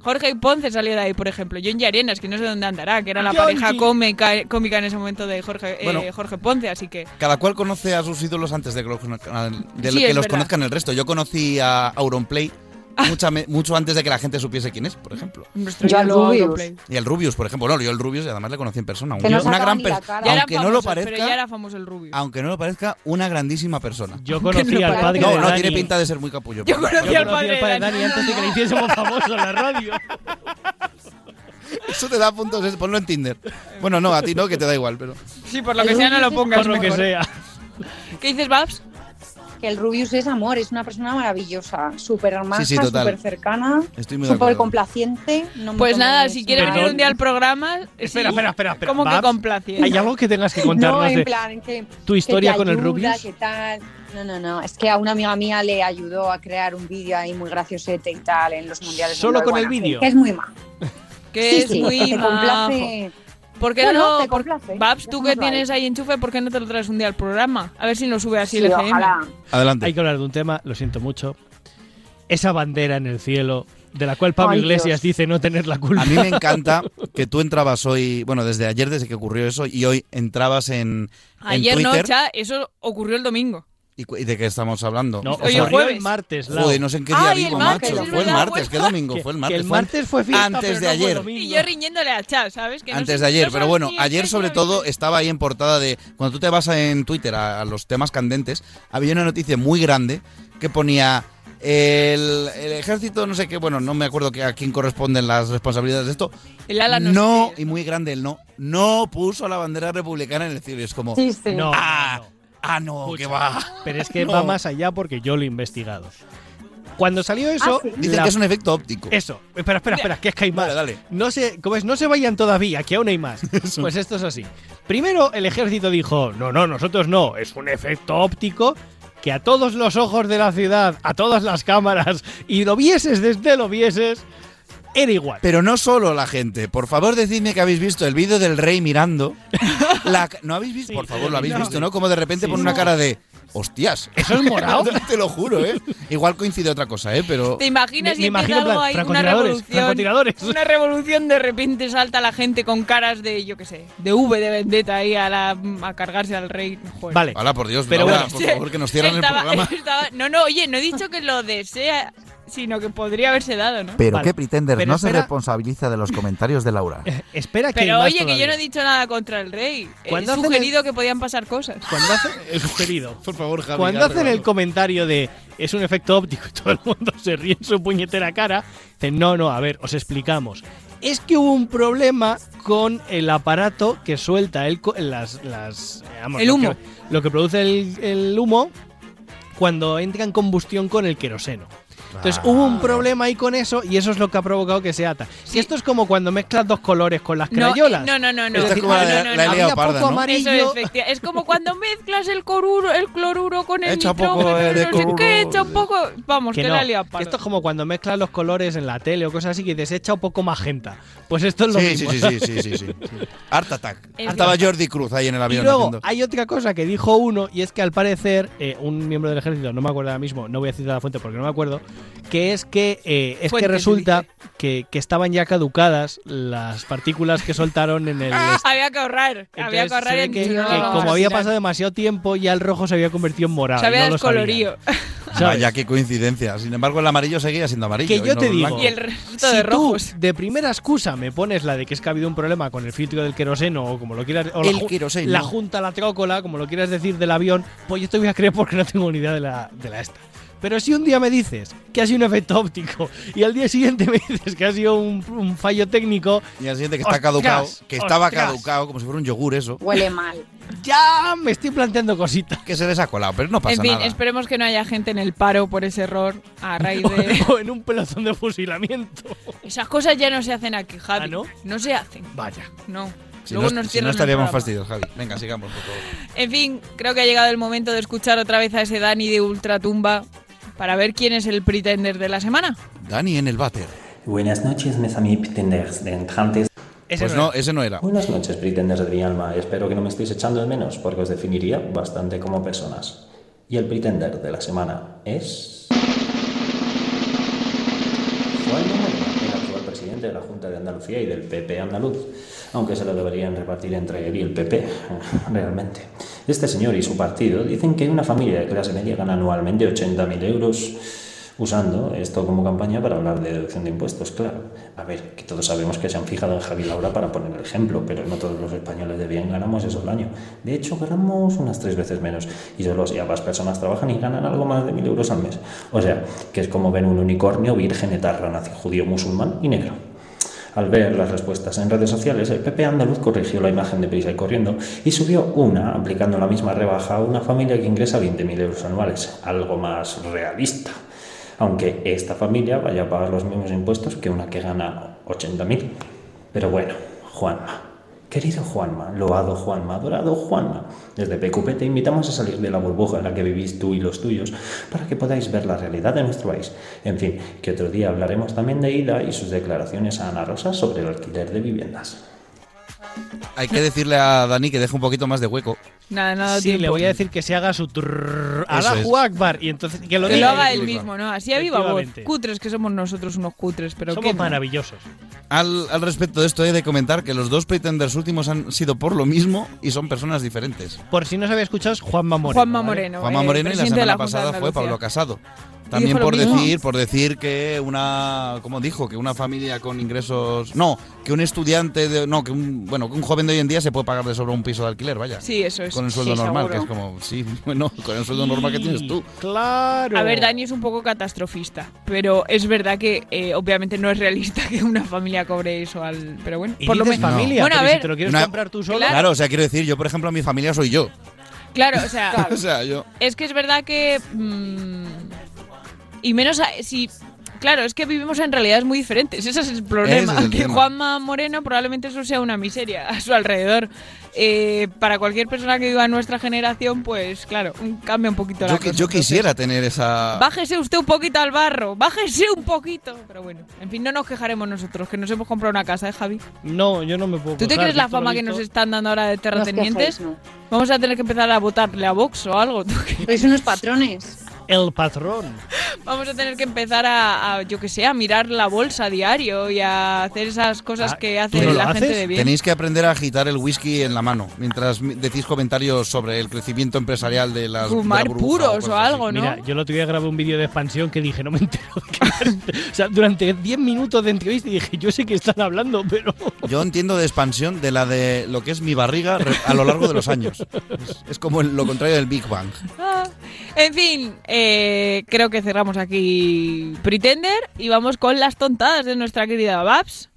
Jorge Ponce salió de ahí, por ejemplo. John Arenas, que no sé dónde andará, que era la pareja cómica, cómica en ese momento de Jorge, eh. Jorge Ponce, así que... Cada cual conoce a sus ídolos antes de que los, conozcan- de Sí, que los verdad. conozcan el resto. Yo conocí a Auronplay mucha me- mucho antes de que la gente supiese quién es, por ejemplo. Nuestro Yo al Rubius. Y el Rubius, por ejemplo. No, yo el Rubius, y además le conocí en persona. Una gran persona. Aunque no lo famosos, Pero ya parezca, era famoso el Rubius. aunque no lo parezca, una grandísima persona. Yo conocí no al padre No, de no, Dani. tiene pinta de ser muy capullo. Yo conocí Yo al conocí padre al padre de de Dani Dani. antes de que le hiciésemos famoso en la radio. Eso te da puntos, ponlo en Tinder. Bueno, no, a ti no, que te da igual, pero... Sí, por lo que sea no lo pongas Por lo que mejor. sea. ¿Qué dices, Babs? Que el Rubius es amor, es una persona maravillosa, súper maja, Sí, sí, súper cercana, de súper complaciente. no me Pues nada, si quieres venir un día al programa... Espera, sí, espera, espera, espera. ¿Cómo que complaciente? ¿Hay algo que tengas que No, contarnos en de plan, que, tu que historia te con el Rubius? tal. No, no, no. Es que a una amiga mía le ayudó a crear un vídeo ahí muy graciosete y tal en los mundiales. de ¿Solo con el vídeo? Que es muy majo. Que Sí, es sí, muy te majo. ¿Por qué no? te complace. Babs, tú que tienes ahí enchufe, ¿por qué no te lo traes un día al programa? A ver si nos sube así Sí, el FM. ojalá. Adelante. Hay que hablar de un tema, lo siento mucho. Esa bandera en el cielo, de la cual Pablo Ay, Iglesias Dios. dice no tener la culpa. A mí me encanta que tú entrabas hoy, bueno, desde ayer, desde que ocurrió eso, y hoy entrabas en, en Ayer no, Twitter. cha, eso ocurrió el domingo. ¿Y, de qué estamos hablando? No, O Oye, sea, fue el martes, Lau. Joder, no sé en qué día Ay, el vivo, martes, macho. Fue el martes, ¿qué domingo? Fue el que martes. el martes fue fiesta, Antes pero de no ayer. Y yo riñéndole a Chas, ¿sabes? Que no Antes sé- de ayer, no pero bueno, ayer sobre todo estaba ahí en portada de cuando tú te vas en Twitter a, a los temas candentes, había una noticia muy grande que ponía el, el ejército, no sé qué, bueno, no me acuerdo que a quién corresponden las responsabilidades de esto. El ala no no, y muy grande el no, no puso la bandera republicana en el cielo. Y es como, Sí, sí. No, ah, ah, no, que va. Pero es que No. va más allá porque yo lo he investigado. Cuando salió eso. Ah, sí. Dicen la- que es un efecto óptico. Eso. Espera, espera, espera, que es que hay más. Dale, dale. No se, ¿cómo es? No se vayan todavía, que aún hay más. Pues esto es así. Primero, el ejército dijo: No, no, nosotros no. Es un efecto óptico que a todos los ojos de la ciudad, a todas las cámaras, y lo vieses desde lo vieses, era igual. Pero no solo la gente. Por favor, decidme que habéis visto el vídeo del rey mirando. La ¿No habéis visto? Sí, Por favor, lo habéis no. visto, ¿no? Como de repente Sí. pone una cara de. ¡Hostias! ¿Eso es morado? Te lo juro, ¿eh? Igual coincide otra cosa, ¿eh? Pero. ¿Te imaginas Me- empieza imagino algo ahí, una revolución? Una revolución, de repente salta la gente con caras de, yo qué sé, de V de vendetta ahí a, la, a cargarse al rey. Joder. Vale. Hala, por Dios, Pero Laura, bueno. por favor, que nos cierran Estaba- el programa. estaba- no, no, oye, no he dicho que lo desea, sino que podría haberse dado, ¿no? Pero Vale. qué pretender, Pero no se responsabiliza de los comentarios de Laura. Espera que Pero oye, que yo no he dicho nada contra el rey. He sugerido que podían pasar cosas. Cuando hacen el sugerido. Por favor, Javi. Cuando hacen el comentario de es un efecto óptico y todo el mundo se ríe en su puñetera cara, dicen, no, no, a ver, os explicamos. Es que hubo un problema con el aparato que suelta el, co- las, las, eh, vamos, El lo humo. que- lo que produce el, el humo cuando entra en combustión con el queroseno. Entonces hubo un problema ahí con eso y eso es lo que ha provocado que se ata. Si esto es como cuando mezclas dos colores con las No, crayolas. no, no, no, no. Es decir, No, no, la- no, la no. liado Había parda, poco ¿no? amarillo. Eso es, es como cuando mezclas el cloruro, el cloruro con el Echa nitrógeno, poco de no sé cloruro. qué, echa un poco... Vamos, que, Que la liado que parda. esto es como cuando mezclas los colores en la tele o cosas así que dices echa un poco magenta. Pues esto es lo Sí, sí, mismo. sí, sí, sí, sí, sí. Art Attack. Estaba. Jordi Cruz ahí en el Y avión. luego haciendo- hay otra cosa que dijo uno, y es que al parecer, eh, un miembro del ejército, no me acuerdo ahora mismo, no voy a citar la fuente porque no me acuerdo, que es que eh, es Fuente, que resulta que, que estaban ya caducadas las partículas que soltaron en el. est- Había que ahorrar, había que ahorrar en que, no, que vamos como había pasado demasiado tiempo, ya el rojo se había convertido en morado. Se había descolorido. ¿sabes? Vaya, qué coincidencia. Sin embargo, el amarillo seguía siendo amarillo. Que y yo no te el digo, blanco. Y el resto si de tú rojos. de primera excusa me pones la de que es que ha habido un problema con el filtro del queroseno o como lo quieras o la, El queroseno. la junta la trócola, como lo quieras decir del avión, pues yo te voy a creer porque no tengo ni idea de la, de la esta. Pero si un día me dices que ha sido un efecto óptico y al día siguiente me dices que ha sido un, un fallo técnico, Y al siguiente que está caducado, que estaba ¡Ostras! caducado, como si fuera un yogur eso, Huele mal. ya me estoy planteando cositas. que se les ha colado, pero no pasa En fin, nada. esperemos que no haya gente en el paro por ese error a raíz de... o en un pelotón de fusilamiento. Esas cosas ya no se hacen aquí, Javi. ¿Ah, no? No se hacen. Vaya. No. Si Luego no, nos si no estaríamos fastidios, Javi. Venga, sigamos, por favor. En fin, creo que ha llegado el momento de escuchar otra vez a ese Dani de Ultratumba para ver quién es el pretender de la semana. Dani en el váter. Buenas noches, mes amis pretenders de entrantes. Ese Pues no no, ese no era. Buenas noches, pretenders de mi alma. Espero que no me estéis echando de menos, porque os definiría bastante como personas. Y el pretender de la semana es... Juan Moreno, el actual presidente de la Junta de Andalucía y del PP andaluz, aunque se lo deberían repartir entre él y el PP, realmente. Este señor y su partido dicen que una familia de clase media gana anualmente 80.000 euros usando esto como campaña para hablar de deducción de impuestos, claro. A ver, que todos sabemos que se han fijado en Javi Laura para poner el ejemplo, pero no todos los españoles de bien ganamos eso al año. De hecho, ganamos unas tres veces menos y solo si ambas personas trabajan y ganan algo más de mil euros al mes. O sea, que es como ven un unicornio virgen etarra, nazi judío, musulmán y negro. Al ver las respuestas en redes sociales, el PP andaluz corrigió la imagen de prisa y corriendo y subió una, aplicando la misma rebaja a una familia que ingresa 20.000 euros anuales, algo más realista aunque esta familia vaya a pagar los mismos impuestos que una que gana 80.000. Pero bueno, Juanma, querido Juanma, loado Juanma, adorado Juanma, desde PQP te invitamos a salir de la burbuja en la que vivís tú y los tuyos para que podáis ver la realidad de nuestro país. En fin, que otro día hablaremos también de Ida y sus declaraciones a Ana Rosa sobre el alquiler de viviendas. Hay que decirle a Dani que deje un poquito más de hueco. Nada, nada. Sí, le voy a decir que se haga su trrr, Allahu. Akbar y entonces que lo Que lo haga él. mismo, ¿no? Así a viva voz. Cutres que somos nosotros unos cutres, pero Somos ¿qué maravillosos. Al, al respecto de esto, he de comentar que los dos pretenders últimos han sido por lo mismo y son personas diferentes. Por si no se había escuchado, es Juanma Moreno. Juanma ¿vale? Moreno. Juanma eh, Moreno y la semana de pasada fue. Pablo Casado. También por decir, por decir que una, ¿cómo dijo? Que una familia con ingresos, no, que un estudiante, de, no, que un, bueno, que un joven de hoy en día se puede pagar de sobre un piso de alquiler, vaya. Sí, eso es. Con el sueldo Sí, normal, seguro. que es como, sí, bueno, con el sueldo normal que tienes tú. Claro. A ver, Dani es un poco catastrofista, pero es verdad que eh, obviamente no es realista que una familia cobre eso al... Pero bueno, Y por lo menos... familia, Bueno, a pero si ver, te lo quieres Una- comprar tú solo. Claro. o sea, quiero decir, yo por ejemplo, mi familia soy yo. claro, o sea, o sea, yo. es que es verdad que... mm, y menos a- si... Claro, es que vivimos en realidades muy diferentes. Ese es el problema. Es el que tema. Juanma Moreno probablemente eso sea una miseria a su alrededor. Eh, para cualquier persona que viva en nuestra generación, pues claro, un- cambia un poquito la Yo, qui- cosa. yo Entonces, quisiera tener esa. Bájese usted un poquito al barro, bájese un poquito. Pero bueno, en fin, no nos quejaremos nosotros, que nos hemos comprado una casa, ¿eh, Javi? No, yo no me puedo ¿Tú te crees la fama que nos están dando ahora de terratenientes? quejáis, no. Vamos a tener que empezar a votarle a Vox o algo. ¿tú qué? Sois unos patrones. El patrón. Vamos a tener que empezar a, a, yo que sé, a mirar la bolsa a diario y a hacer esas cosas Ah, que ¿tú hace no la gente haces? de bien. Tenéis que aprender a agitar el whisky en la mano mientras mi- decís comentarios sobre el crecimiento empresarial de las. de la Fumar burbuja puros o así. algo, ¿no? Mira, yo lo tuve grabé un vídeo de expansión que dije, no me entero O sea, durante 10 minutos de entrevista dije, yo sé que están hablando, pero. Yo entiendo de expansión de la de lo que es mi barriga a lo largo de los años. Es, es como el- lo contrario del Big Bang. Ah, en fin, eh, creo que cerramos aquí Pretender y vamos con las tontadas de nuestra querida Babs.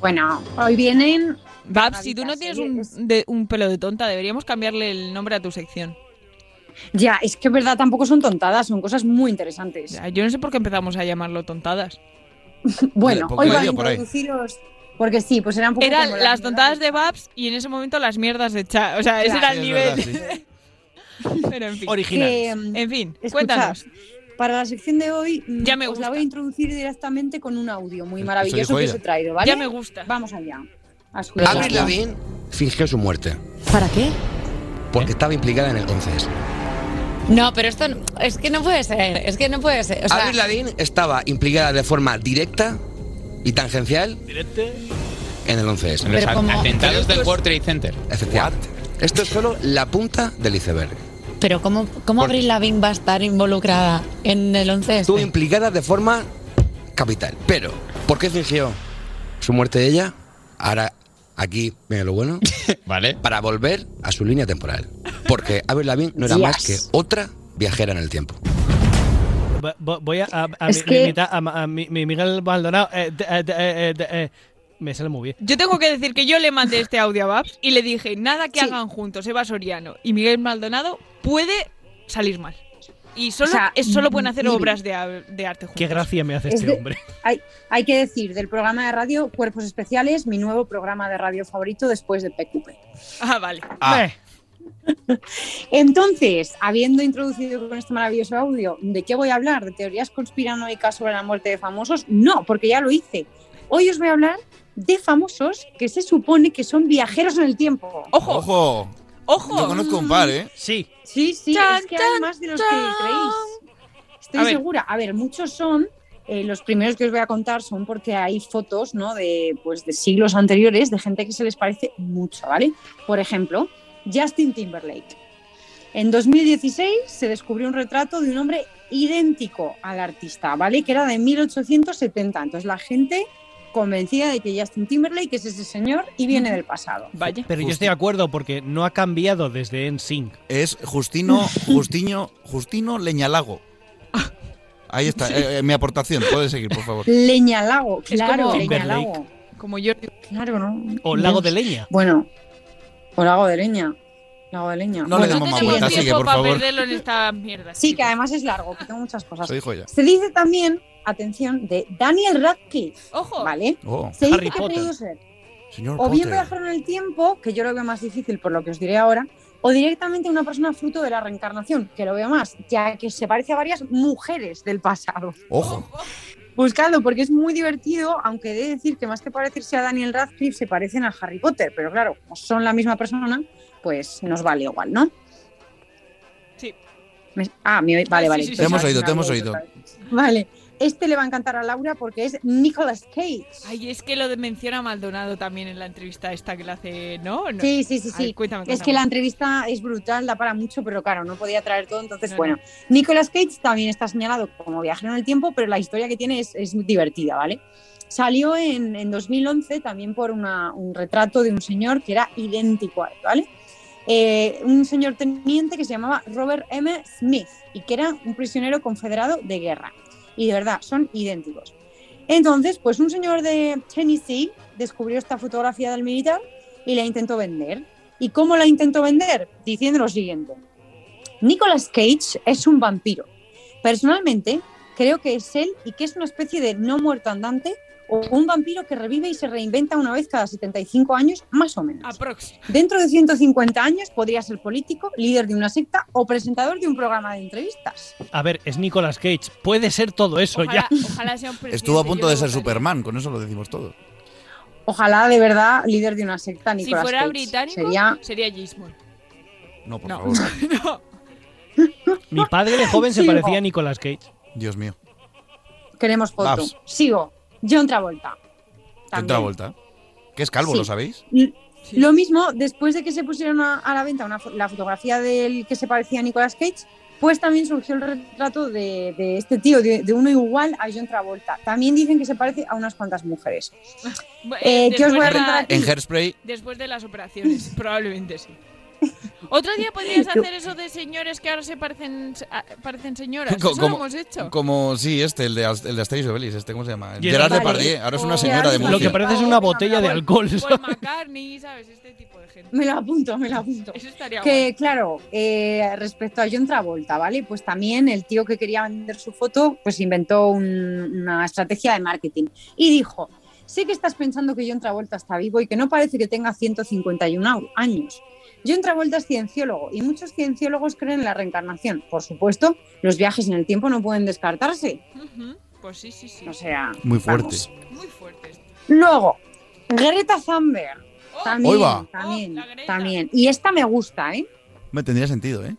Bueno, hoy vienen. Babs, si tú no tienes un, de- un pelo de tonta, deberíamos cambiarle el nombre a tu sección. Ya, es que es verdad, tampoco son tontadas, son cosas muy interesantes. Ya, Yo no sé por qué empezamos a llamarlo tontadas. Bueno, hoy van a por introduciros. Porque sí, pues eran un poco. Eran las tontadas de Babs y en ese momento las mierdas de Cha. O sea, ese era el Sí, nivel. es verdad, Pero en fin. Original. Que, mm, En fin, Escuchad, cuéntanos. Para la sección de hoy, mm, Ya me os gusta. la voy a introducir directamente con un audio muy maravilloso que os he traído, ¿vale? Ya me gusta. Vamos allá. Avril Lavigne fingió su muerte ¿Para qué? porque estaba implicada en el conceso. No, pero esto no- es que no puede ser, es que no puede ser. O sea, Avril Lavigne estaba implicada de forma directa y tangencial en el 11S. En los Pero como- atentados del World Trade Center. Efectivamente. Esto es solo la punta del iceberg. pero ¿cómo, cómo Por- Avril Lavigne va a estar involucrada en el 11 Estuvo implicada de forma capital. Pero, ¿por qué fingió su muerte de ella? Ahora, aquí viene lo bueno. Vale. Para volver a su línea temporal. Porque Avril Lavigne no era más que otra viajera en el tiempo. Vo- vo- Voy a, a, a mi- que- a, a mi- mi Miguel Maldonado. eh, de- eh, de- eh, de- eh, me sale muy bien. Yo tengo que decir que yo le mandé este audio a Babs y le dije, nada que Sí. hagan juntos Eva Soriano y Miguel Maldonado puede salir mal. Y solo, O sea, es, solo pueden hacer obras de, arte juntos. Qué gracia me hace Es este de- hombre. Hay, hay que decir del programa de radio Cuerpos Especiales, mi nuevo programa de radio favorito después de PQP. Ah, vale. Ah. Eh, Entonces, habiendo introducido con este maravilloso audio, ¿de qué voy a hablar? ¿De teorías conspiranoicas sobre la muerte de famosos? No, porque ya lo hice. Hoy os voy a hablar de famosos que se supone que son viajeros en el tiempo. ¡Ojo! Ojo. ¡Ojo! Yo conozco un par, ¿eh? sí. Sí, sí, Chan, es que chan, hay más de los que creéis. Estoy A segura. A ver, muchos son, eh, los primeros que os voy a contar son porque hay fotos, ¿no? De, pues, de siglos anteriores de gente que se les parece mucho, ¿vale? Por ejemplo, Justin Timberlake. En 2016 se descubrió un retrato de un hombre idéntico al artista, ¿vale? Que era de 1870. Entonces la gente convencida de que Justin Timberlake es ese señor y viene del pasado. Vaya. Pero yo estoy de acuerdo porque no ha cambiado desde NSYNC. Es Justino, Justiño, Justino Leñalago. Ahí está, eh, eh, mi aportación. Puedes seguir, por favor. Leñalago, claro, como- Leñalago. Como yo. Claro, ¿no? O Lago de Leña. Bueno, o lago de leña. No le Bueno, demos más vueltas, tiempo sigue, por para favor. perderlo en esta mierda. Sí, que además es largo, que tengo muchas cosas. Se dijo ya. Se dice también, atención, de Daniel Radcliffe, ¡Ojo! ¿vale? Oh, Se dice Harry que Potter. pudo ser señor o bien Potter. viajar en el tiempo, que yo lo veo más difícil por lo que os diré ahora, o directamente una persona fruto de la reencarnación, que lo veo más, ya que se parece a varias mujeres del pasado. Ojo. Buscadlo porque es muy divertido, aunque he de decir que más que parecerse a Daniel Radcliffe se parecen a Harry Potter, pero claro, son la misma persona, pues nos vale igual, ¿no? Sí. Ah, me oí- vale, Sí, vale. sí, sí, Te hemos oído, te hemos oído. Vale, este le va a encantar a Laura porque es Nicolas Cage. Ay, es que lo de menciona Maldonado también en la entrevista esta que le hace, ¿no? No. Sí, sí, sí, Ay, sí. cuéntame, Es que la entrevista es brutal, da para mucho, pero claro, no podía traer todo. Entonces, No, bueno, Nicolas Cage también está señalado como viajero en el tiempo, pero la historia que tiene es, es muy divertida, ¿vale? Salió en, en 2011 también por una- un retrato de un señor que era idéntico a él, ¿vale? Eh, un señor teniente que se llamaba Robert M. Smith y que era un prisionero confederado de guerra. Y de verdad, son idénticos. Entonces, pues un señor de Tennessee descubrió esta fotografía del militar y la intentó vender. ¿Y cómo la intentó vender? Diciendo lo siguiente. Nicolas Cage es un vampiro. Personalmente, creo que es él y que es una especie de no muerto andante o un vampiro que revive y se reinventa una vez cada 75 años, más o menos. Aprox. Dentro de 150 años podría ser político, líder de una secta o presentador de un programa de entrevistas. A ver, es Nicolas Cage. Puede ser todo eso Ojalá, ya. ojalá sea un presidente, Estuvo a punto de ser. Superman, con eso lo decimos todo. Ojalá de verdad líder de una secta, Si Nicolas fuera Cage. británico, Sería sería Gismond. No, por No. favor. no. Mi padre de joven se parecía a Nicolas Cage. Dios mío. Queremos foto. Babs. Sigo. John Travolta. ¿Quién También. vuelta? Que es calvo, Sí. ¿lo sabéis? L- Lo mismo, después de que se pusieron a, a la venta una la fotografía del que se parecía a Nicolas Cage, pues también surgió el retrato de, de este tío, de, de uno igual a John Travolta. También dicen que se parece a unas cuantas mujeres. Bu- Eh, ¿qué os voy a la-? En Hairspray, Después de las operaciones, probablemente sí. Otro día podrías hacer eso de señores que ahora se parecen a- parecen señoras. Co- Eso lo hemos hecho. como sí, este, el de, el de Asterix y Obelix, este, ¿cómo se llama? Gerard Gerard Depardieu. Ahora es una Oh, señora de Gerard Lo que Murcia. parece es una botella de alcohol. Paul McCartney, ¿sabes? Este tipo de gente. Me lo apunto, me lo apunto. Eso estaría Que claro, eh, respecto a John Travolta, ¿vale? Pues también el tío que quería vender su foto, pues inventó un- una estrategia de marketing y dijo, sé que estás pensando que John Travolta está vivo y que no parece que tenga 151 au- años. John Travolta es cienciólogo y muchos cienciólogos creen en la reencarnación. Por supuesto, los viajes en el tiempo no pueden descartarse. Pues sí, sí, sí. O sea, Muy fuerte. vamos. Muy fuerte. esto. Luego, Greta Thunberg. También, Hoy va. también, Oh, Greta. también. Y esta me gusta, ¿eh? Me tendría sentido, ¿eh?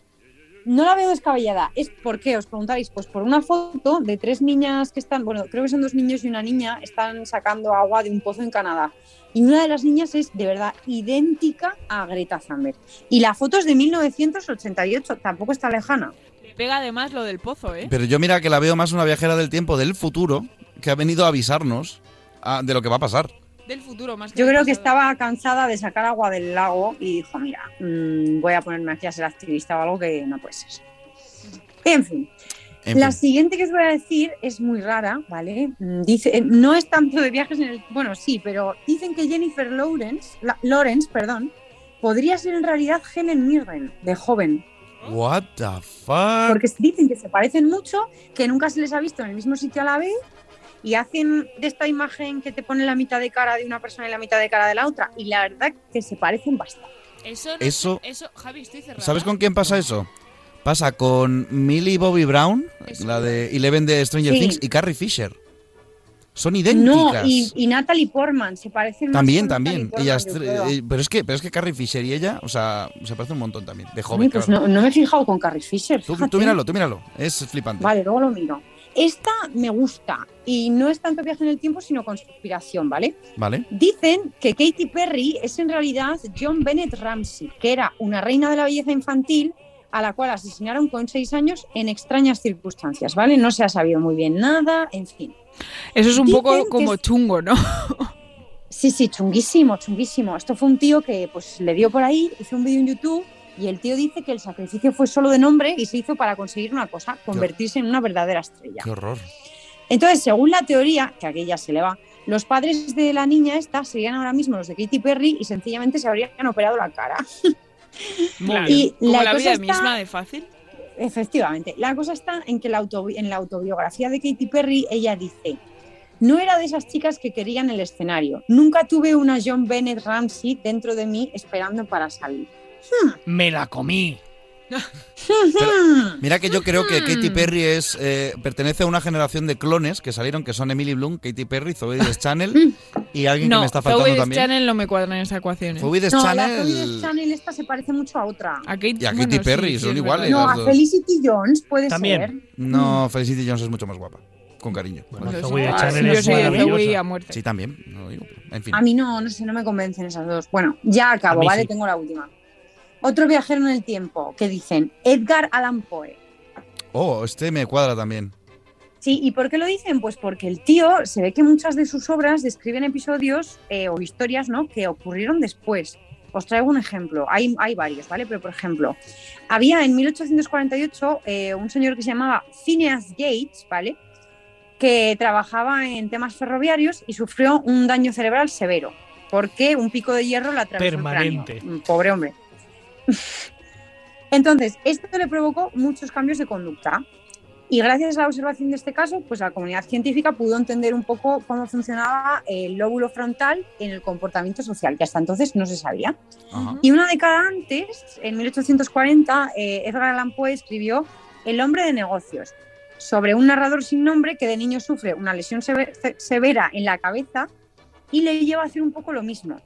No la veo descabellada. ¿Es por qué? Os preguntaréis. Pues por una foto de tres niñas que están, bueno, creo que son dos niños y una niña, están sacando agua de un pozo en Canadá. Y una de las niñas es de verdad idéntica a Greta Thunberg. Y la foto es de 1988, tampoco está lejana. Le pega además lo del pozo, ¿eh? Pero yo mira que la veo más una viajera del tiempo del futuro que ha venido a avisarnos ah, de lo que va a pasar. Del futuro, más que Yo del creo que estaba cansada de sacar agua del lago y dijo, mira, mm, voy a ponerme aquí a ser activista o algo que no puede ser. En fin, En la fin. siguiente que os voy a decir es muy rara, ¿vale? Mm, Dice, eh, no es tanto de viajes en el, bueno, sí, pero dicen que Jennifer Lawrence, la- Lawrence, perdón, podría ser en realidad Helen Mirren de joven, What the fuck? porque dicen que se parecen mucho, que nunca se les ha visto en el mismo sitio a la vez y hacen de esta imagen que te pone la mitad de cara de una persona y la mitad de cara de la otra y la verdad que se parecen bastante. Eso, no- Eso- eso, Javi, estoy cerrada. ¿Sabes con quién pasa eso? Pasa con Millie Bobby Brown, la de Eleven de Stranger Sí. Things, y Carrie Fisher. Son No, idénticas. y, y Natalie Portman se parecen También, también. Ellas eh, pero es que pero es que Carrie Fisher y ella, o sea, se parece un montón también, de Uy, joven. pues claro. no, no me he fijado con Carrie Fisher. tú, tú míralo, tú míralo. Es flipante. Vale, luego lo miro. Esta me gusta y no es tanto viaje en el tiempo, sino conspiración, ¿vale? Vale. Dicen que Katy Perry es en realidad John Bennett Ramsey, que era una reina de la belleza infantil a la cual asesinaron con seis años en extrañas circunstancias, ¿vale? No se ha sabido muy bien nada, en fin. Eso es un Dicen poco que como es- chungo, ¿no? Sí, sí, chunguísimo, chunguísimo. Esto fue un tío que pues le dio por ahí, hizo un vídeo en YouTube y el tío dice que el sacrificio fue solo de nombre y se hizo para conseguir una cosa, convertirse en una verdadera estrella. Qué horror. Entonces, según la teoría, que aquí ya se le va, los padres de la niña esta serían ahora mismo los de Katy Perry y sencillamente se habrían operado la cara. Claro. Y como la la, cosa vida está- misma de fácil. Efectivamente. La cosa está en que la autobi- en la autobiografía de Katy Perry ella dice, no era de esas chicas que querían el escenario. Nunca tuve una John Bennett Ramsey dentro de mí esperando para salir. Me la comí. Mira que yo creo que Katy Perry es eh, pertenece a una generación de clones que salieron, que son Emily Bloom, Katy Perry, Zoe Channel y alguien que No, me está faltando Zoe también. Channel no me cuadra en esa ecuación. ¿eh? Zoe No, la Channel Zoe Channel esta se parece mucho a otra. A Kate, y a Katy Perry, son iguales No, a dos. Felicity Jones puede ser. No, Felicity Jones es mucho más guapa. Con cariño. Bueno, Yo Zoe soy- Channel yo soy a muerte. Sí, también. no digo, En fin. A mí no, no sé, no me convencen esas dos. Bueno, ya acabo, ¿vale? sí. Tengo la última. Otro viajero en el tiempo que dicen Edgar Allan Poe. Oh, este me cuadra también. Sí, ¿y por qué lo dicen? Pues porque el tío se ve que muchas de sus obras describen episodios eh, o historias ¿no? que ocurrieron después. Os traigo un ejemplo, hay, hay varios, ¿vale? Pero por ejemplo, había en 1848 eh, un señor que se llamaba Phineas Gates, ¿vale? Que trabajaba en temas ferroviarios y sufrió un daño cerebral severo porque un pico de hierro le atravesó Permanente. el cráneo. Mm, Pobre hombre. Entonces, esto le provocó muchos cambios de conducta. Y gracias a la observación de este caso, pues la comunidad científica pudo entender un poco cómo funcionaba el lóbulo frontal en el comportamiento social, que hasta entonces no se sabía. Y una década antes, en 1840, eh, Edgar Allan Poe escribió El hombre de negocios, sobre un narrador sin nombre que de niño sufre una lesión severa en la cabeza y le lleva a hacer un poco lo mismo.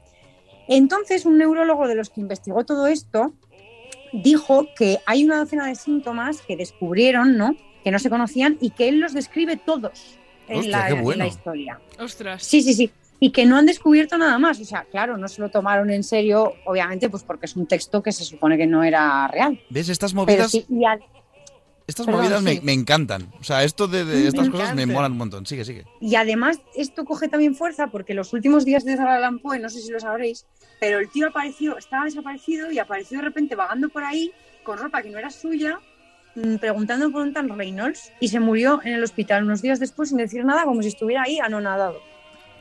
Entonces, un neurólogo de los que investigó todo esto dijo que hay una docena de síntomas que descubrieron, ¿no? Que no se conocían y que él los describe todos en, Hostia, la, qué en bueno. la historia. Ostras. Sí, sí, sí. Y que no han descubierto nada más. O sea, claro, no se lo tomaron en serio, obviamente, pues porque es un texto que se supone que no era real. ¿Ves? Estas Pero movidas, sí, y estas perdón, movidas me, sí. me encantan. O sea, esto de, de Me estas cosas me molan un montón. Sigue, sigue. Y además esto coge también fuerza porque los últimos días de Edgar Allan Poe, no sé si lo sabréis, pero el tío apareció, estaba desaparecido y apareció de repente vagando por ahí con ropa que no era suya, mm, preguntando por un tal Reynolds y se murió en el hospital unos días después sin decir nada, como si estuviera ahí anonadado.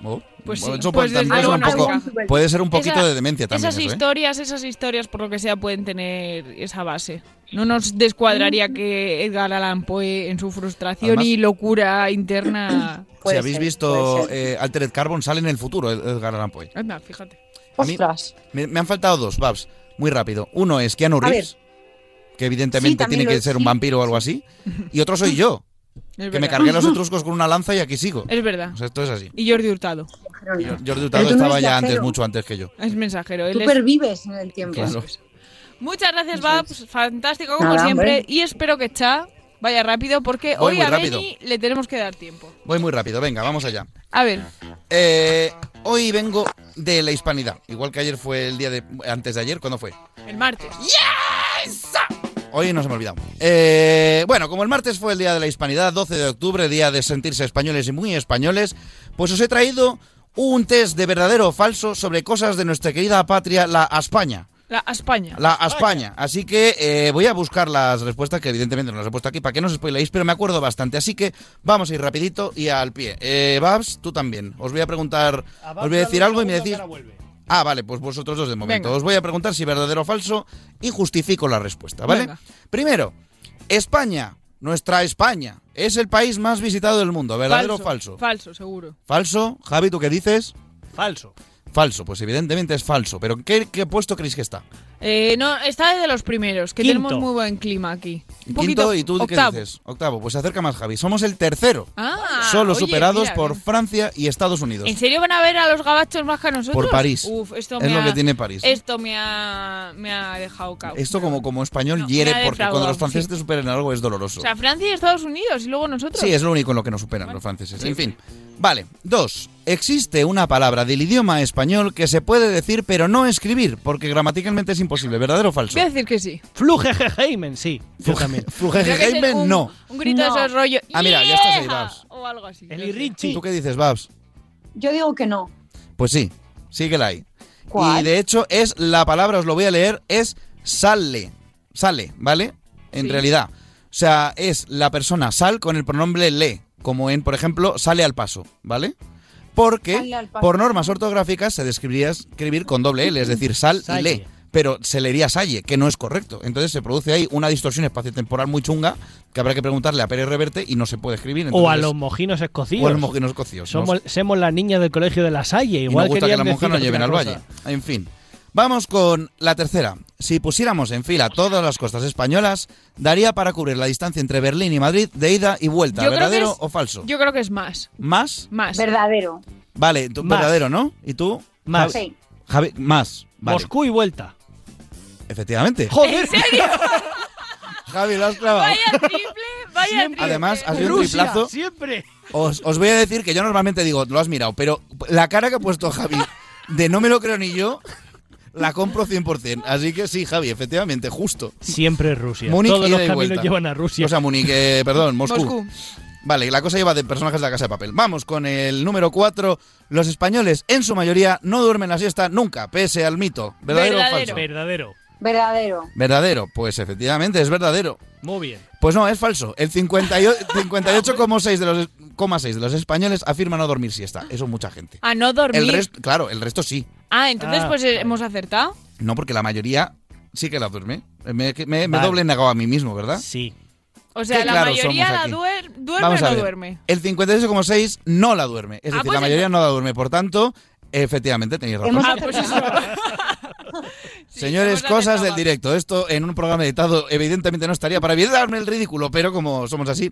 Oh, Pues bueno, sí, eso pues puede, desde ser un no poco, encaja. puede ser un poquito Esa- de demencia también. Esas eso, ¿eh? historias, esas historias, por lo que sea, pueden tener esa base. No nos descuadraría que Edgar Allan Poe, en su frustración Además- y locura interna. si habéis visto eh, Altered Carbon, sale en el futuro Ed- Edgar Allan Poe. Anda, fíjate. A mí me, me han faltado dos, Babs. Muy rápido. Uno es Keanu. Reeves, que evidentemente Sí, tiene que es, ser un vampiro o algo así. Y otro soy yo, Es que me cargué los etruscos con una lanza y aquí sigo. Es verdad. O sea, esto es así. Y Jordi Hurtado. Jordi Hurtado estaba ya antes, mucho antes que yo. Es mensajero. Él Tú es- pervives en el tiempo. Claro. Muchas gracias, Babs. Fantástico como Nada, siempre. hombre. Y espero que Cha vaya rápido porque Voy hoy a rápido. Beni le tenemos que dar tiempo. Voy muy rápido, venga, vamos allá. A ver. Eh, hoy vengo de la hispanidad. Igual que ayer fue el día de. Antes de ayer, ¿cuándo fue? El martes. Hoy no se me ha olvidado. Eh, bueno, como el martes fue el día de la hispanidad, 12 de octubre, día de sentirse españoles y muy españoles, pues os he traído un test de verdadero o falso sobre cosas de nuestra querida patria, la España. La España. La España. Así que eh, voy a buscar las respuestas, que evidentemente no las he puesto aquí, para que no os spoiléis, pero me acuerdo bastante. Así que vamos a ir rapidito y al pie. Eh, Babs, tú también. Os voy a preguntar, os voy a decir algo y me decís... Ah, vale, pues vosotros dos de momento. Venga. Os voy a preguntar si verdadero o falso y justifico la respuesta, ¿vale? Venga. Primero, España, nuestra España, es el país más visitado del mundo, ¿verdadero o falso? falso? Falso, seguro. Falso. Javi, ¿tú qué dices? Falso. Falso, pues evidentemente es falso. ¿Pero qué, qué puesto creéis que está? Eh, no, está de los primeros, que Quinto. tenemos muy buen clima aquí. Un Quinto, ¿y tú octavo. qué dices? Octavo, pues se acerca más Javi. Somos el tercero. Ah, Solo oye, superados mira, por. Francia y Estados Unidos. ¿En serio van a ver a los gabachos más que a nosotros? Por París. Uf, esto Es me lo ha- que tiene París. Esto me ha, me ha dejado cao. Esto como, como español No, hiere porque cuando los franceses sí. te superan algo es doloroso. O sea, Francia y Estados Unidos y luego nosotros. Sí, es lo único en lo que nos superan los franceses. En fin. Vale. Dos. Existe una palabra del idioma español que se puede decir pero no escribir, porque gramaticalmente es imposible. ¿Verdadero o falso? Voy a decir que sí. Flujejejeimen, sí. Yo también. Que no. Un grito No. de esos rollo. Ah, mira, ya estás ahí, "Yeah", Babs. O algo así. El Richie. ¿Tú qué dices, Babs? Yo digo que no. Pues sí, síguela ahí. ¿Cuál? Y de hecho es la palabra, os lo voy a leer, es sale. Sale, ¿vale? En Sí. realidad. O sea, es la persona sal con el pronombre le, como en, por ejemplo, sale al paso, ¿vale? Porque por normas ortográficas se describiría escribir con doble L, es decir, sal y le. Pero se leería salle, que no es correcto. Entonces se produce ahí una distorsión espaciotemporal muy chunga que habrá que preguntarle a Pérez Reverte y no se puede escribir. O a entonces- los mojinos escocíos. o a los mojinos escocíos. no Somos, somos las niñas del colegio de la Salle. y Igual nos gusta que las decir nos lleven al valle. En fin. Vamos con la tercera. Si pusiéramos en fila todas las costas españolas, daría para cubrir la distancia entre Berlín y Madrid de ida y vuelta. Yo ¿Verdadero es- o falso? Yo creo que es más. ¿Más? Más. Verdadero. Vale, tú- Más. verdadero, ¿no? ¿Y tú? Más. Javi- Javi, más. Vale, Moscú y vuelta. efectivamente. Joder. ¿En serio? Javi, lo has clavado. Vaya triple, vaya triple. Además, ha sido un triplazo. siempre. Os, os voy a decir que yo normalmente digo, lo has mirado, pero la cara que ha puesto Javi de no me lo creo ni yo, la compro 100%. Así que sí, Javi, efectivamente, justo. Siempre Rusia. Múnich Todos los y caminos llevan a Rusia. O sea, Múnich, eh, perdón, Moscú. Moscú. Vale, la cosa lleva de personajes de la casa de papel. Vamos con el número 4. Los españoles, en su mayoría, no duermen la siesta nunca, pese al mito. ¿Verdadero, o falso? Verdadero. Verdadero. Verdadero, pues efectivamente es verdadero. Muy bien. Pues no, es falso. El 58 58,6 de los coma seis de los españoles afirma no dormir siesta. Eso mucha gente. A no dormir. El resto, claro, el resto sí. Ah, entonces Ah, pues eh, hemos acertado. No, porque la mayoría sí que la duerme. Me, me- me Vale. doble negado a mí mismo, ¿verdad? Sí. O sea, la mayoría la duer- duerme Vamos o no duerme. El 58,6 no la duerme. Es Ah, decir, pues la mayoría no la duerme. Por tanto, efectivamente tenéis razón. Ah, pues eso. Señores, cosas del directo. Esto en un programa editado evidentemente no estaría para evitarme el ridículo, pero como somos así.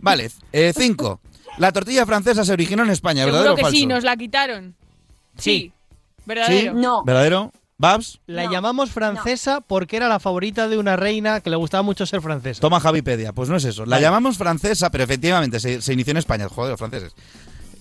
Vale, 5. La tortilla francesa se originó en España, ¿verdadero Seguro o que falso? sí, nos la quitaron. Sí. ¿Verdadero? ¿Sí? ¿Verdadero? ¿Babs? La llamamos francesa porque era la favorita de una reina que le gustaba mucho ser francesa. Toma Javipedia. Pues no es eso. La Vale. llamamos francesa, pero efectivamente se, se inició en España. Joder, los franceses.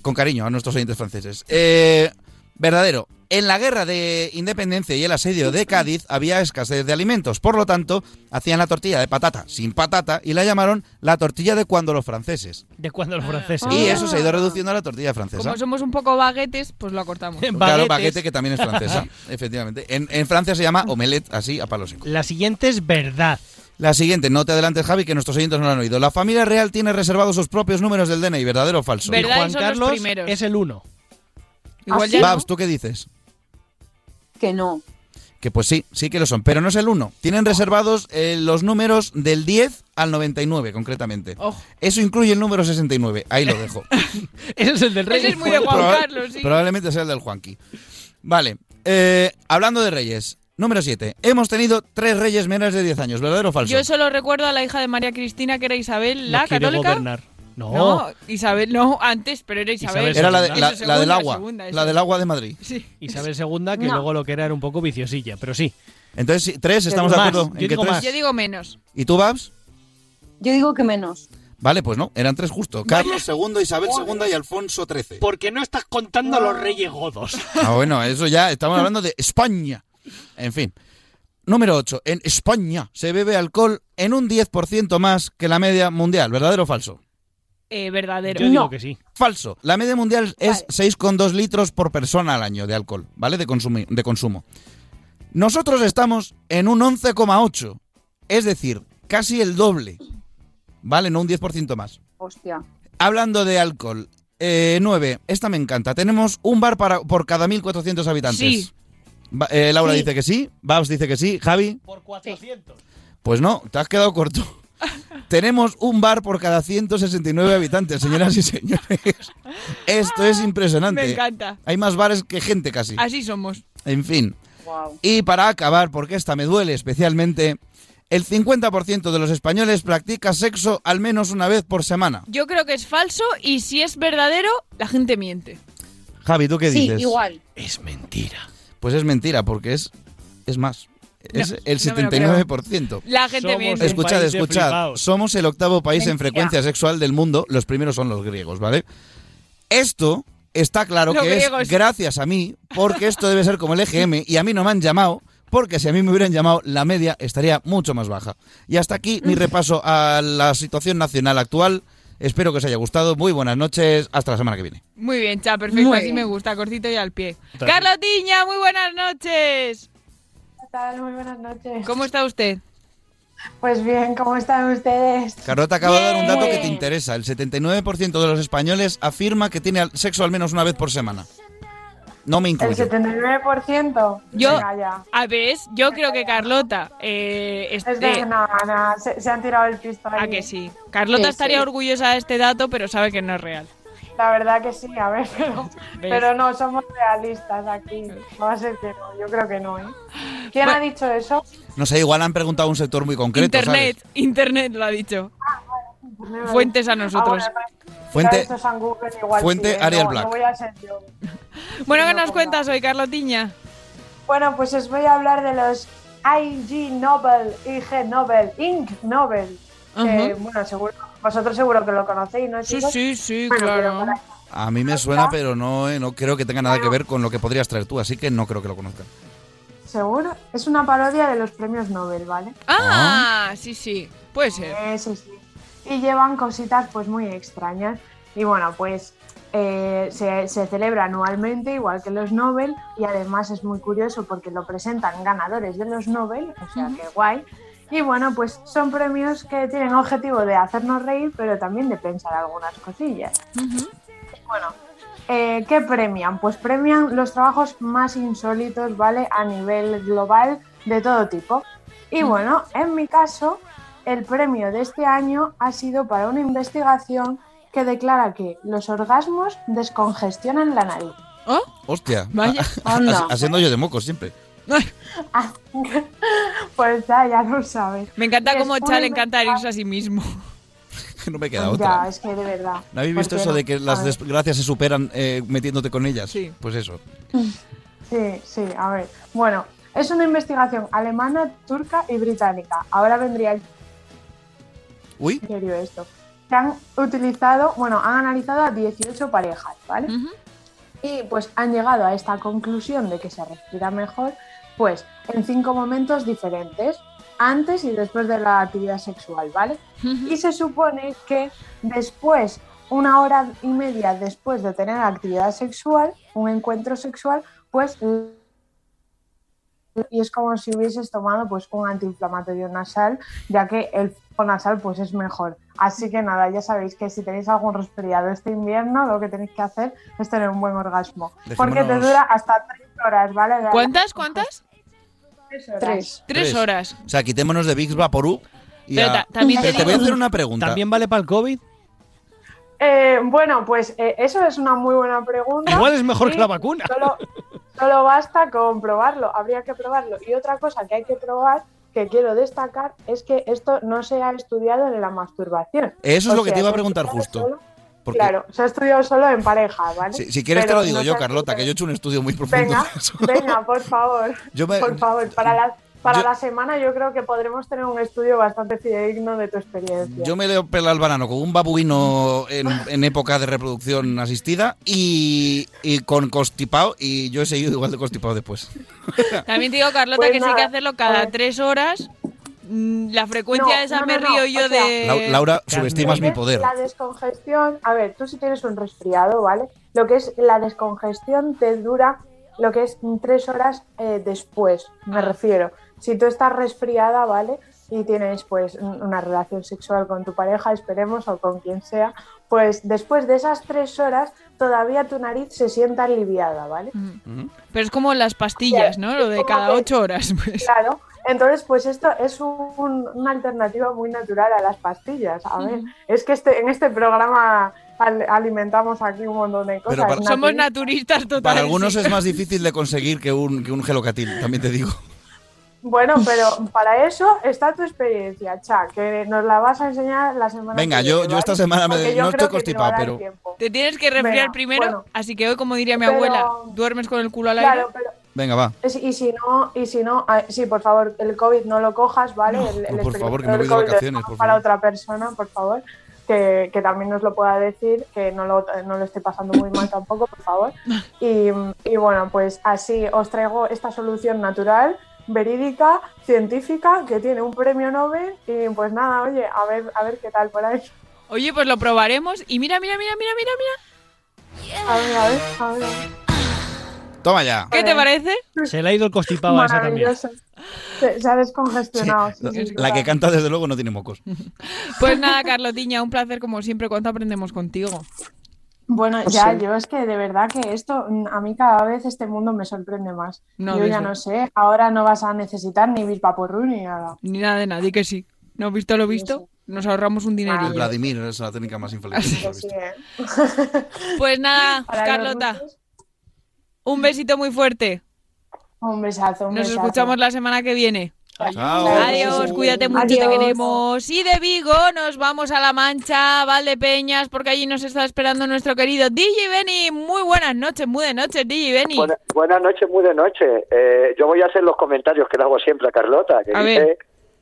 Con cariño a nuestros oyentes franceses. Eh, verdadero. En la guerra de independencia y el asedio de Cádiz había escasez de alimentos. Por lo tanto, hacían la tortilla de patata sin patata y la llamaron la tortilla de cuando los franceses. De cuando los franceses. Y eso se ha ido reduciendo a la tortilla francesa. Como somos un poco baguetes, pues lo acortamos. Claro, baguete que también es francesa, efectivamente. En, en Francia se llama omelette, así, a palo seco. La siguiente es verdad. La siguiente, no te adelantes, Javi, que nuestros oyentes no lo han oído. La familia real tiene reservados sus propios números del DNI, ¿verdadero o falso? Verdad, Juan son los Carlos primeros. es el uno. Igual ¿Ah, ya Babs, ¿tú qué dices? Que no. Que pues sí, sí que lo son, pero no es el 1. Tienen reservados eh, los números del 10 al 99, concretamente. Ojo. Eso incluye el número 69, ahí lo dejo. Ese es el del rey. Ese es muy de Juan Proba- Carlos, sí. Probablemente sea el del Juanqui. Vale, eh, hablando de reyes, número 7. Hemos tenido tres reyes menores de 10 años, ¿verdadero o falso? Yo solo recuerdo a la hija de María Cristina, que era Isabel, la No quiere católica. gobernar. No. No, Isabel, no, antes, pero era Isabel. Isabel Era la, de- la- del agua, segunda, la del agua de Madrid. Sí. Isabel II, que No. luego lo que era era un poco viciosilla, pero sí. Entonces, sí, tres, estamos de más, acuerdo yo en que digo tres. más. Yo digo menos. ¿Y tú, Babs? Yo digo que menos. Vale, pues no, eran tres justo. Carlos II, Isabel II y Alfonso XIII. Porque no estás contando a los reyes godos. Ah, bueno, eso ya, estamos hablando de España. En fin. Número 8. En España se bebe alcohol en un 10% más que la media mundial. ¿Verdadero o falso? Eh, verdadero. Yo digo que sí. Falso. La media mundial es 6,2 litros por persona al año de alcohol, ¿vale? De, consumi- de consumo. Nosotros estamos en un 11,8. Es decir, casi el doble. ¿Vale? No un 10% más. Hostia. Hablando de alcohol. 9. Esta me encanta. Tenemos un bar para, por cada 1.400 habitantes. Sí. Eh, Laura Sí. dice que sí. Babs dice que sí. Javi. Por 400. Pues no, te has quedado corto. Tenemos un bar por cada 169 habitantes, señoras y señores. Esto es impresionante. Me encanta. Hay más bares que gente casi. Así somos. En fin. Wow. Y para acabar, porque esta me duele especialmente, el 50% de los españoles practica sexo al menos una vez por semana. Yo creo que es falso y si es verdadero, la gente miente. Javi, ¿tú qué Sí, dices? igual. Es mentira. Pues es mentira, porque es, es más. Es No, el no me lo creo. 79%. La gente Somos miente. Escuchad, escuchad. Somos el octavo país en frecuencia sexual del mundo. Los primeros son los griegos, ¿vale? Esto está claro Los que griegos. es gracias a mí, porque esto debe ser como el EGM y a mí no me han llamado, porque si a mí me hubieran llamado, la media estaría mucho más baja. Y hasta aquí mi repaso a la situación nacional actual. Espero que os haya gustado. Muy buenas noches. Hasta la semana que viene. Muy bien, cha, perfecto. Muy Así bien. me gusta, cortito y al pie. Gracias. Carlotiña, muy buenas noches. Muy buenas noches. ¿Cómo está usted? Pues bien, ¿cómo están ustedes? Carlota acaba de dar un dato que te interesa. El 79% de los españoles afirma que tiene sexo al menos una vez por semana. No me El incluyo. 79%. Yo, Venga, ya. a ver, yo creo que Carlota, eh, Es este- de no, no, se, se han tirado el pisto ahí. a que sí. Carlota Sí, estaría sí. orgullosa de este dato, pero sabe que no es real. La verdad que sí, a ver, pero, pero no, somos realistas aquí. No va a ser que no, yo creo que no, ¿eh? ¿Quién ha dicho eso? No sé, igual han preguntado a un sector muy concreto, Internet, ¿sabes? Internet lo ha dicho. Fuentes a nosotros. Ah, bueno, Fuente- esto es en Google igual Fuente sí. Ariel no, Black. No voy a ser yo. Bueno, ¿qué nos cuentas hoy, Carlotiña? Bueno, pues os voy a hablar de los IG Nobel, IG Nobel, Ink Nobel. Que, bueno, seguro, vosotros seguro que lo conocéis, ¿no? Sí, chicos? sí, sí, Bueno, pero claro. A mí me suena, pero no, eh, no creo que tenga nada que ver con lo que podrías traer tú, así que no creo que lo conozcan. Seguro. Es una parodia de los premios Nobel, ¿vale? Ah, sí, sí. Puede ser. Sí, sí. Y llevan cositas pues muy extrañas. Y bueno, pues eh, se, se celebra anualmente, igual que los Nobel, y además es muy curioso porque lo presentan ganadores de los Nobel, o sea que guay. Y bueno, pues son premios que tienen objetivo de hacernos reír, pero también de pensar algunas cosillas. Bueno, eh, ¿qué premian? Pues premian los trabajos más insólitos, ¿vale? A nivel global, de todo tipo. Y bueno, en mi caso, el premio de este año ha sido para una investigación que declara que los orgasmos descongestionan la nariz. Hostia, Vaya. ha- Anda. haciendo yo de mocos siempre. pues ya, ya lo sabes. Me encanta cómo Chal le encanta irse a sí mismo. Que no me queda otra. Ya, es que de verdad. ¿No habéis visto ¿Por qué eso no? de que las desgracias se superan eh, metiéndote con ellas? Sí. Pues eso. Sí, sí, a ver. Bueno, es una investigación alemana, turca y británica. Ahora vendría el Uy. en serio esto. Que han utilizado, bueno, han analizado a 18 parejas, ¿vale? Y pues han llegado a esta conclusión de que se respira mejor, pues en cinco momentos diferentes, antes y después de la actividad sexual, ¿vale? Y se supone que después, una hora y media después de tener actividad sexual, un encuentro sexual, pues y es como si hubieses tomado pues un antiinflamatorio nasal, ya que el nasal pues es mejor. Así que nada, ya sabéis que si tenéis algún resfriado este invierno, lo que tenéis que hacer es tener un buen orgasmo. Porque te dura hasta tres horas, ¿vale? ¿Cuántas? ¿Cuántas? Tres horas. Tres. Tres horas. O sea, quitémonos de Vicks Vaporub. Y Pero a- ta- también te Pero te voy a hacer una pregunta. ¿También vale para el COVID? Eh, bueno, pues eh, eso es una muy buena pregunta. Igual es mejor Y que la vacuna. Solo, solo basta con probarlo, habría que probarlo. Y otra cosa que hay que probar, que quiero destacar, es que esto no se ha estudiado en la masturbación. Eso es O lo que sea, te iba a preguntar justo. solo- Porque- Claro, se ha estudiado solo en pareja, ¿vale? Si, si quieres Pero te lo digo no yo, Carlota, que yo he hecho un estudio muy profundo. Venga, venga, por favor. Yo me- por favor, para la, para yo- la semana yo creo que podremos tener un estudio bastante fidedigno de tu experiencia. Yo me leo pelar el banano con un babuino en, en época de reproducción asistida y, y con constipado y yo he seguido igual de constipado después. También te digo, Carlota, Pues que sí hay que hacerlo cada tres horas. Mm, La frecuencia No, de esa no, me no, río no, yo o sea- de... Lau- Laura, subestimas mi poder. La descongestión, a ver, tú si tienes un resfriado, ¿vale? Lo que es la descongestión te dura lo que es tres horas eh, después, me refiero. Si tú estás resfriada, ¿vale? Y tienes pues un- una relación sexual con tu pareja, esperemos, o con quien sea, pues después de esas tres horas todavía tu nariz se sienta aliviada, ¿vale? Pero es como las pastillas, ¿no? Lo de cada ocho horas. pues. Claro, entonces pues esto es un- una alternativa muy natural a las pastillas. A ver, es que este, en este programa al- alimentamos aquí un montón de cosas. Pero para- Somos naturistas. totales. Para algunos es más difícil de conseguir que un, que un gelocatil, también te digo. Bueno, pero para eso está tu experiencia, Cha, que nos la vas a enseñar la semana Venga, que yo, viene, yo esta semana me- no estoy constipado, pero... tiempo. Te tienes que resfriar Venga, primero, bueno. así que hoy, como diría mi Pero- abuela, duermes con el culo al aire. Claro, pero Venga, va. y si no, y si no, sí, por favor, el COVID no lo cojas, ¿vale? El- el por favor, que me experimento voy de vacaciones, por para favor. otra persona, por favor, que, que también nos lo pueda decir, que no lo, no lo esté pasando muy mal tampoco, por favor. Y, y bueno, pues así os traigo esta solución natural, verídica, científica, que tiene un premio Nobel y pues nada, oye, a ver, a ver qué tal por ahí. Oye, pues lo probaremos y mira, mira, mira, mira, mira, mira. A ver, a ver, a ver. Toma ya. ¿Qué te parece? Se le ha ido el constipado a esa también. Se, se ha descongestionado. sí, sí, sí, La que canta, desde luego, no tiene mocos. Pues nada, Carlotiña, un placer como siempre. ¿Cuánto aprendemos contigo? Bueno, Pues ya, sí. yo es que de verdad que esto, mm, a mí cada vez este mundo me sorprende más. No, yo ya no sé, ahora no vas a necesitar ni Bispaporru ni nada. Ni nada de nadie, que sí. ¿No has visto lo visto? Nos ahorramos un El dinerillo. Vladimir es la técnica más infalible. que he visto. Pues nada, Carlota. Un besito muy fuerte. Un besazo, un Nos besazo. escuchamos la semana que viene. Chao. Adiós, cuídate mucho, te queremos. Y de Vigo nos vamos a La Mancha, Valdepeñas, porque allí nos está esperando nuestro querido DJ Benny. Muy buenas noches, muy de noches, DJ Benny. Buena- buenas noches, muy de noche. Eh, yo voy a hacer los comentarios que le hago siempre a Carlota, que A dice ver.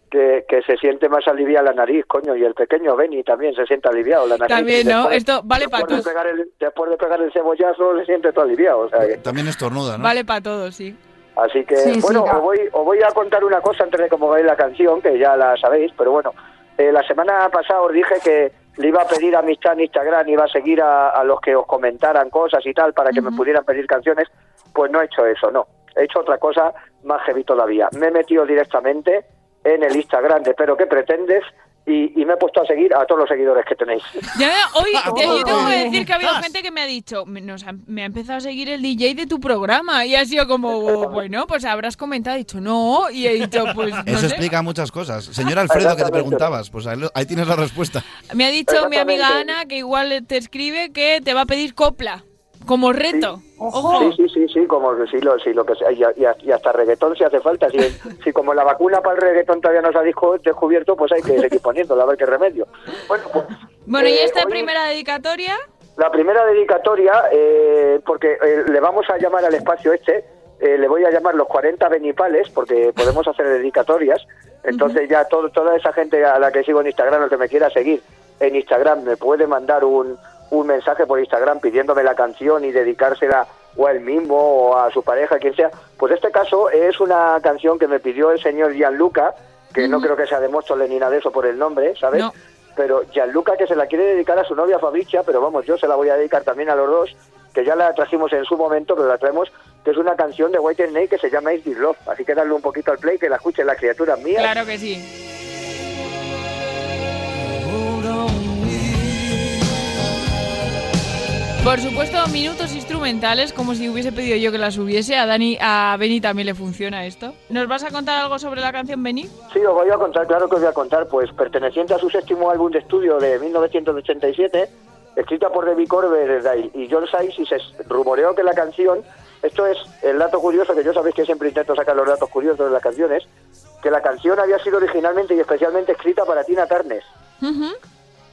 Que, que se siente más aliviada la nariz, coño, y el pequeño Benny también se siente aliviado la nariz. También, ¿no? Después- Esto vale para de, todos. pegar el, después de pegar el cebollazo se siente todo aliviado. O sea que- También estornuda, ¿no? Vale para todos, sí. así que, Sí, bueno, os, voy, os voy a contar una cosa antes de que pongáis la canción, que ya la sabéis, pero bueno, eh, la semana pasada os dije que le iba a pedir amistad en Instagram, iba a seguir a, a los que os comentaran cosas y tal para que me pudieran pedir canciones, pues no he hecho eso, no. He hecho otra cosa más heavy todavía. Me he metido directamente en el Instagram de Pero qué pretendes y, y me he puesto a seguir a todos los seguidores que tenéis. Ya, hoy Ah, yo tengo que decir que ha habido gente que me ha dicho, me, nos ha, me ha empezado a seguir el DJ de tu programa y ha sido como, bueno, pues habrás comentado, he dicho no, y he dicho, pues no Eso sé. explica muchas cosas. Señor Alfredo, que te preguntabas, pues ahí, lo- ahí tienes la respuesta. Me ha dicho mi amiga. Ana que igual te escribe que te va a pedir copla como reto. Ojo. Sí, sí, sí, sí, como que sí, lo, sí, lo que sea, y, hasta reggaetón si hace falta. Si, si como la vacuna para el reggaetón todavía no se ha descubierto, pues hay que seguir poniéndola, a ver qué remedio. Bueno, pues Bueno, y Eh, esta hoy- primera dedicatoria, la primera dedicatoria, eh, porque eh, le vamos a llamar al espacio este, eh, le voy a llamar los 40 benipales, porque podemos hacer dedicatorias. Entonces ya todo, toda esa gente a la que sigo en Instagram o que me quiera seguir en Instagram me puede mandar un, un mensaje por Instagram pidiéndome la canción y dedicársela o a él mismo o a su pareja, quien sea. Pues este caso es una canción que me pidió el señor Gianluca, que no creo que sea de Móstoles ni nada de eso por el nombre, ¿sabes? No. Pero Gianluca que se la quiere dedicar a su novia Fabricia, pero vamos, yo se la voy a dedicar también a los dos, que ya la trajimos en su momento, pero la traemos, que es una canción de White Snake que se llama Is This Love. Así que darle un poquito al play, que la escuchen las criaturas mías. claro que sí. Por supuesto, minutos instrumentales, como si hubiese pedido yo que las hubiese. A Dani, a Benny también le funciona esto. ¿Nos vas a contar algo sobre la canción Benny? Sí, os voy a contar, claro que os voy a contar, pues perteneciente a su séptimo álbum de estudio de 1987, escrita por Debbie Coverdale y John Sykes, y se rumoreó que la canción, esto es el dato curioso, que yo sabéis que siempre intento sacar los datos curiosos de las canciones, que la canción había sido originalmente y especialmente escrita para Tina Turner.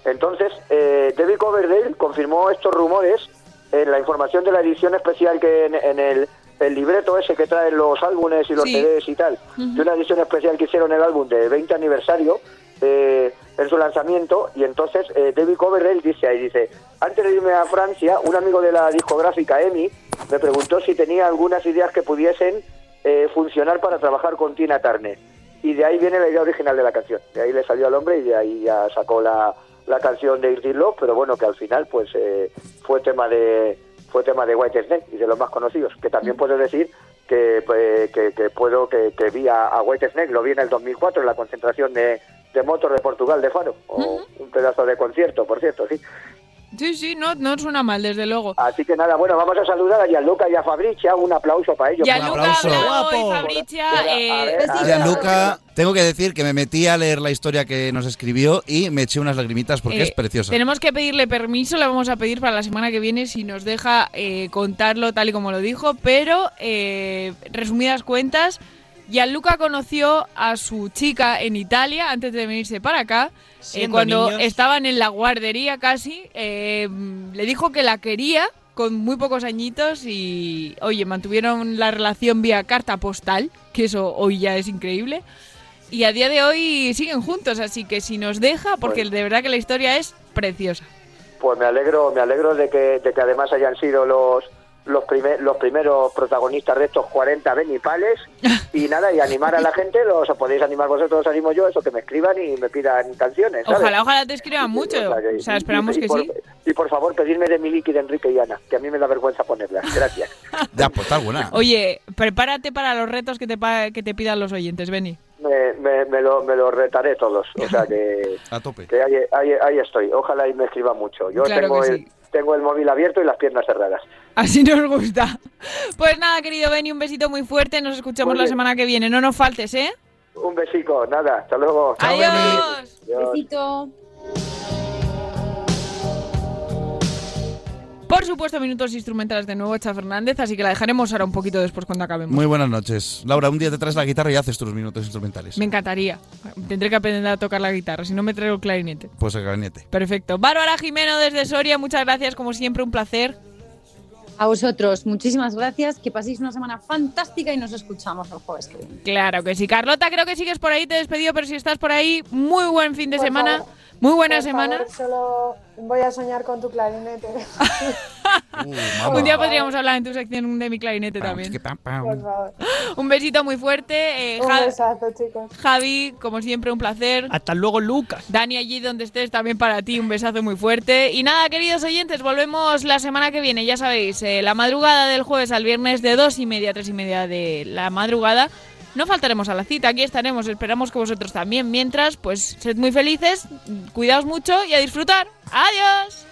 Entonces, eh, David Coverdale confirmó estos rumores en la información de la edición especial que en, en el, el libreto ese que traen los álbumes y los Sí. CDs y tal, de una edición especial que hicieron el álbum de 20 aniversario eh, en su lanzamiento y entonces eh, David Coverdale dice ahí, dice, antes de irme a Francia, un amigo de la discográfica EMI me preguntó si tenía algunas ideas que pudiesen eh, funcionar para trabajar con Tina Turner. Y de ahí viene la idea original de la canción. De ahí le salió al hombre y de ahí ya sacó la, la canción de Irtis Love, pero bueno, que al final pues eh, fue tema de fue tema de White Snake y de los más conocidos. Que también puedo decir que, pues, que, que puedo que, que vi a, a White Snake, lo vi en el 2004 en la concentración de, de motor de Portugal de Faro. O un pedazo de concierto, por cierto, sí. Sí, sí, no, no suena mal, desde luego. Así que nada, bueno, vamos a saludar a Gianluca y a Fabricia. Un aplauso para ellos. Gianluca, Bravo y Fabricia, eh, Gianluca, tengo que decir que me metí a leer la historia que nos escribió y me eché unas lagrimitas porque Eh, es preciosa. Tenemos que pedirle permiso, le vamos a pedir para la semana que viene si nos deja eh, contarlo tal y como lo dijo, pero eh, resumidas cuentas, Gianluca conoció a su chica en Italia antes de venirse para acá. eh, cuando niños. estaban en la guardería casi, eh, le dijo que la quería con muy pocos añitos y, oye, mantuvieron la relación vía carta postal, que eso hoy ya es increíble. Y a día de hoy siguen juntos, así que si nos deja, porque de verdad que la historia es preciosa. Pues me alegro, me alegro de que, de que además hayan sido los los, primer- los primeros protagonistas de estos 40 benipales y nada, y animar a la gente, los podéis animar vosotros, os animo yo, eso que me escriban y me pidan canciones. ¿sabes? Ojalá, ojalá te escriban mucho. O sea, esperamos y, que por, sí. Y por favor, pedirme de Miliki, de Enrique y Ana, que a mí me da vergüenza ponerlas. Gracias. Ya, pues está buena. Oye, prepárate para los retos que te, que te pidan los oyentes, Beni. me, me, me lo, me lo retaré todos. O sea que, A tope. que ahí, ahí, ahí estoy. Ojalá y me escriban mucho. Yo Claro tengo, que el, sí. Tengo el móvil abierto y las piernas cerradas. Así nos gusta. Pues nada, querido Beni, un besito muy fuerte. Nos escuchamos la semana que viene. No nos faltes, ¿eh? Un besico, nada, hasta luego. Adiós. Adiós. Besito. Por supuesto, minutos instrumentales de nuevo, Cha Fernández, así que la dejaremos ahora un poquito después cuando acabemos. Muy buenas noches. Laura, un día te traes la guitarra y haces tus minutos instrumentales. Me encantaría. Tendré que aprender a tocar la guitarra, si no me traigo el clarinete. Pues el gabinete. Perfecto. Bárbara Jimeno desde Soria, muchas gracias, como siempre, un placer. A vosotros, muchísimas gracias, que paséis una semana fantástica y nos escuchamos el jueves que viene. Claro que sí. Carlota, creo que sigues por ahí, te he despedido, pero si estás por ahí, muy buen fin de Por semana. favor. Muy buena Por semana. favor, solo voy a soñar con tu clarinete. Un día podríamos hablar en tu sección de mi clarinete también. Por favor. Un besito muy fuerte. eh, Un Ja- besazo, chicos. Javi, como siempre, un placer. Hasta luego, Lucas. Dani, allí donde estés, también para ti, un besazo muy fuerte. Y nada, queridos oyentes, volvemos la semana que viene. Ya sabéis, eh, la madrugada del jueves al viernes de dos y media a tres y media de la madrugada. No faltaremos a la cita, aquí estaremos, esperamos que vosotros también. Mientras, pues sed muy felices, cuidaos mucho y a disfrutar. ¡Adiós!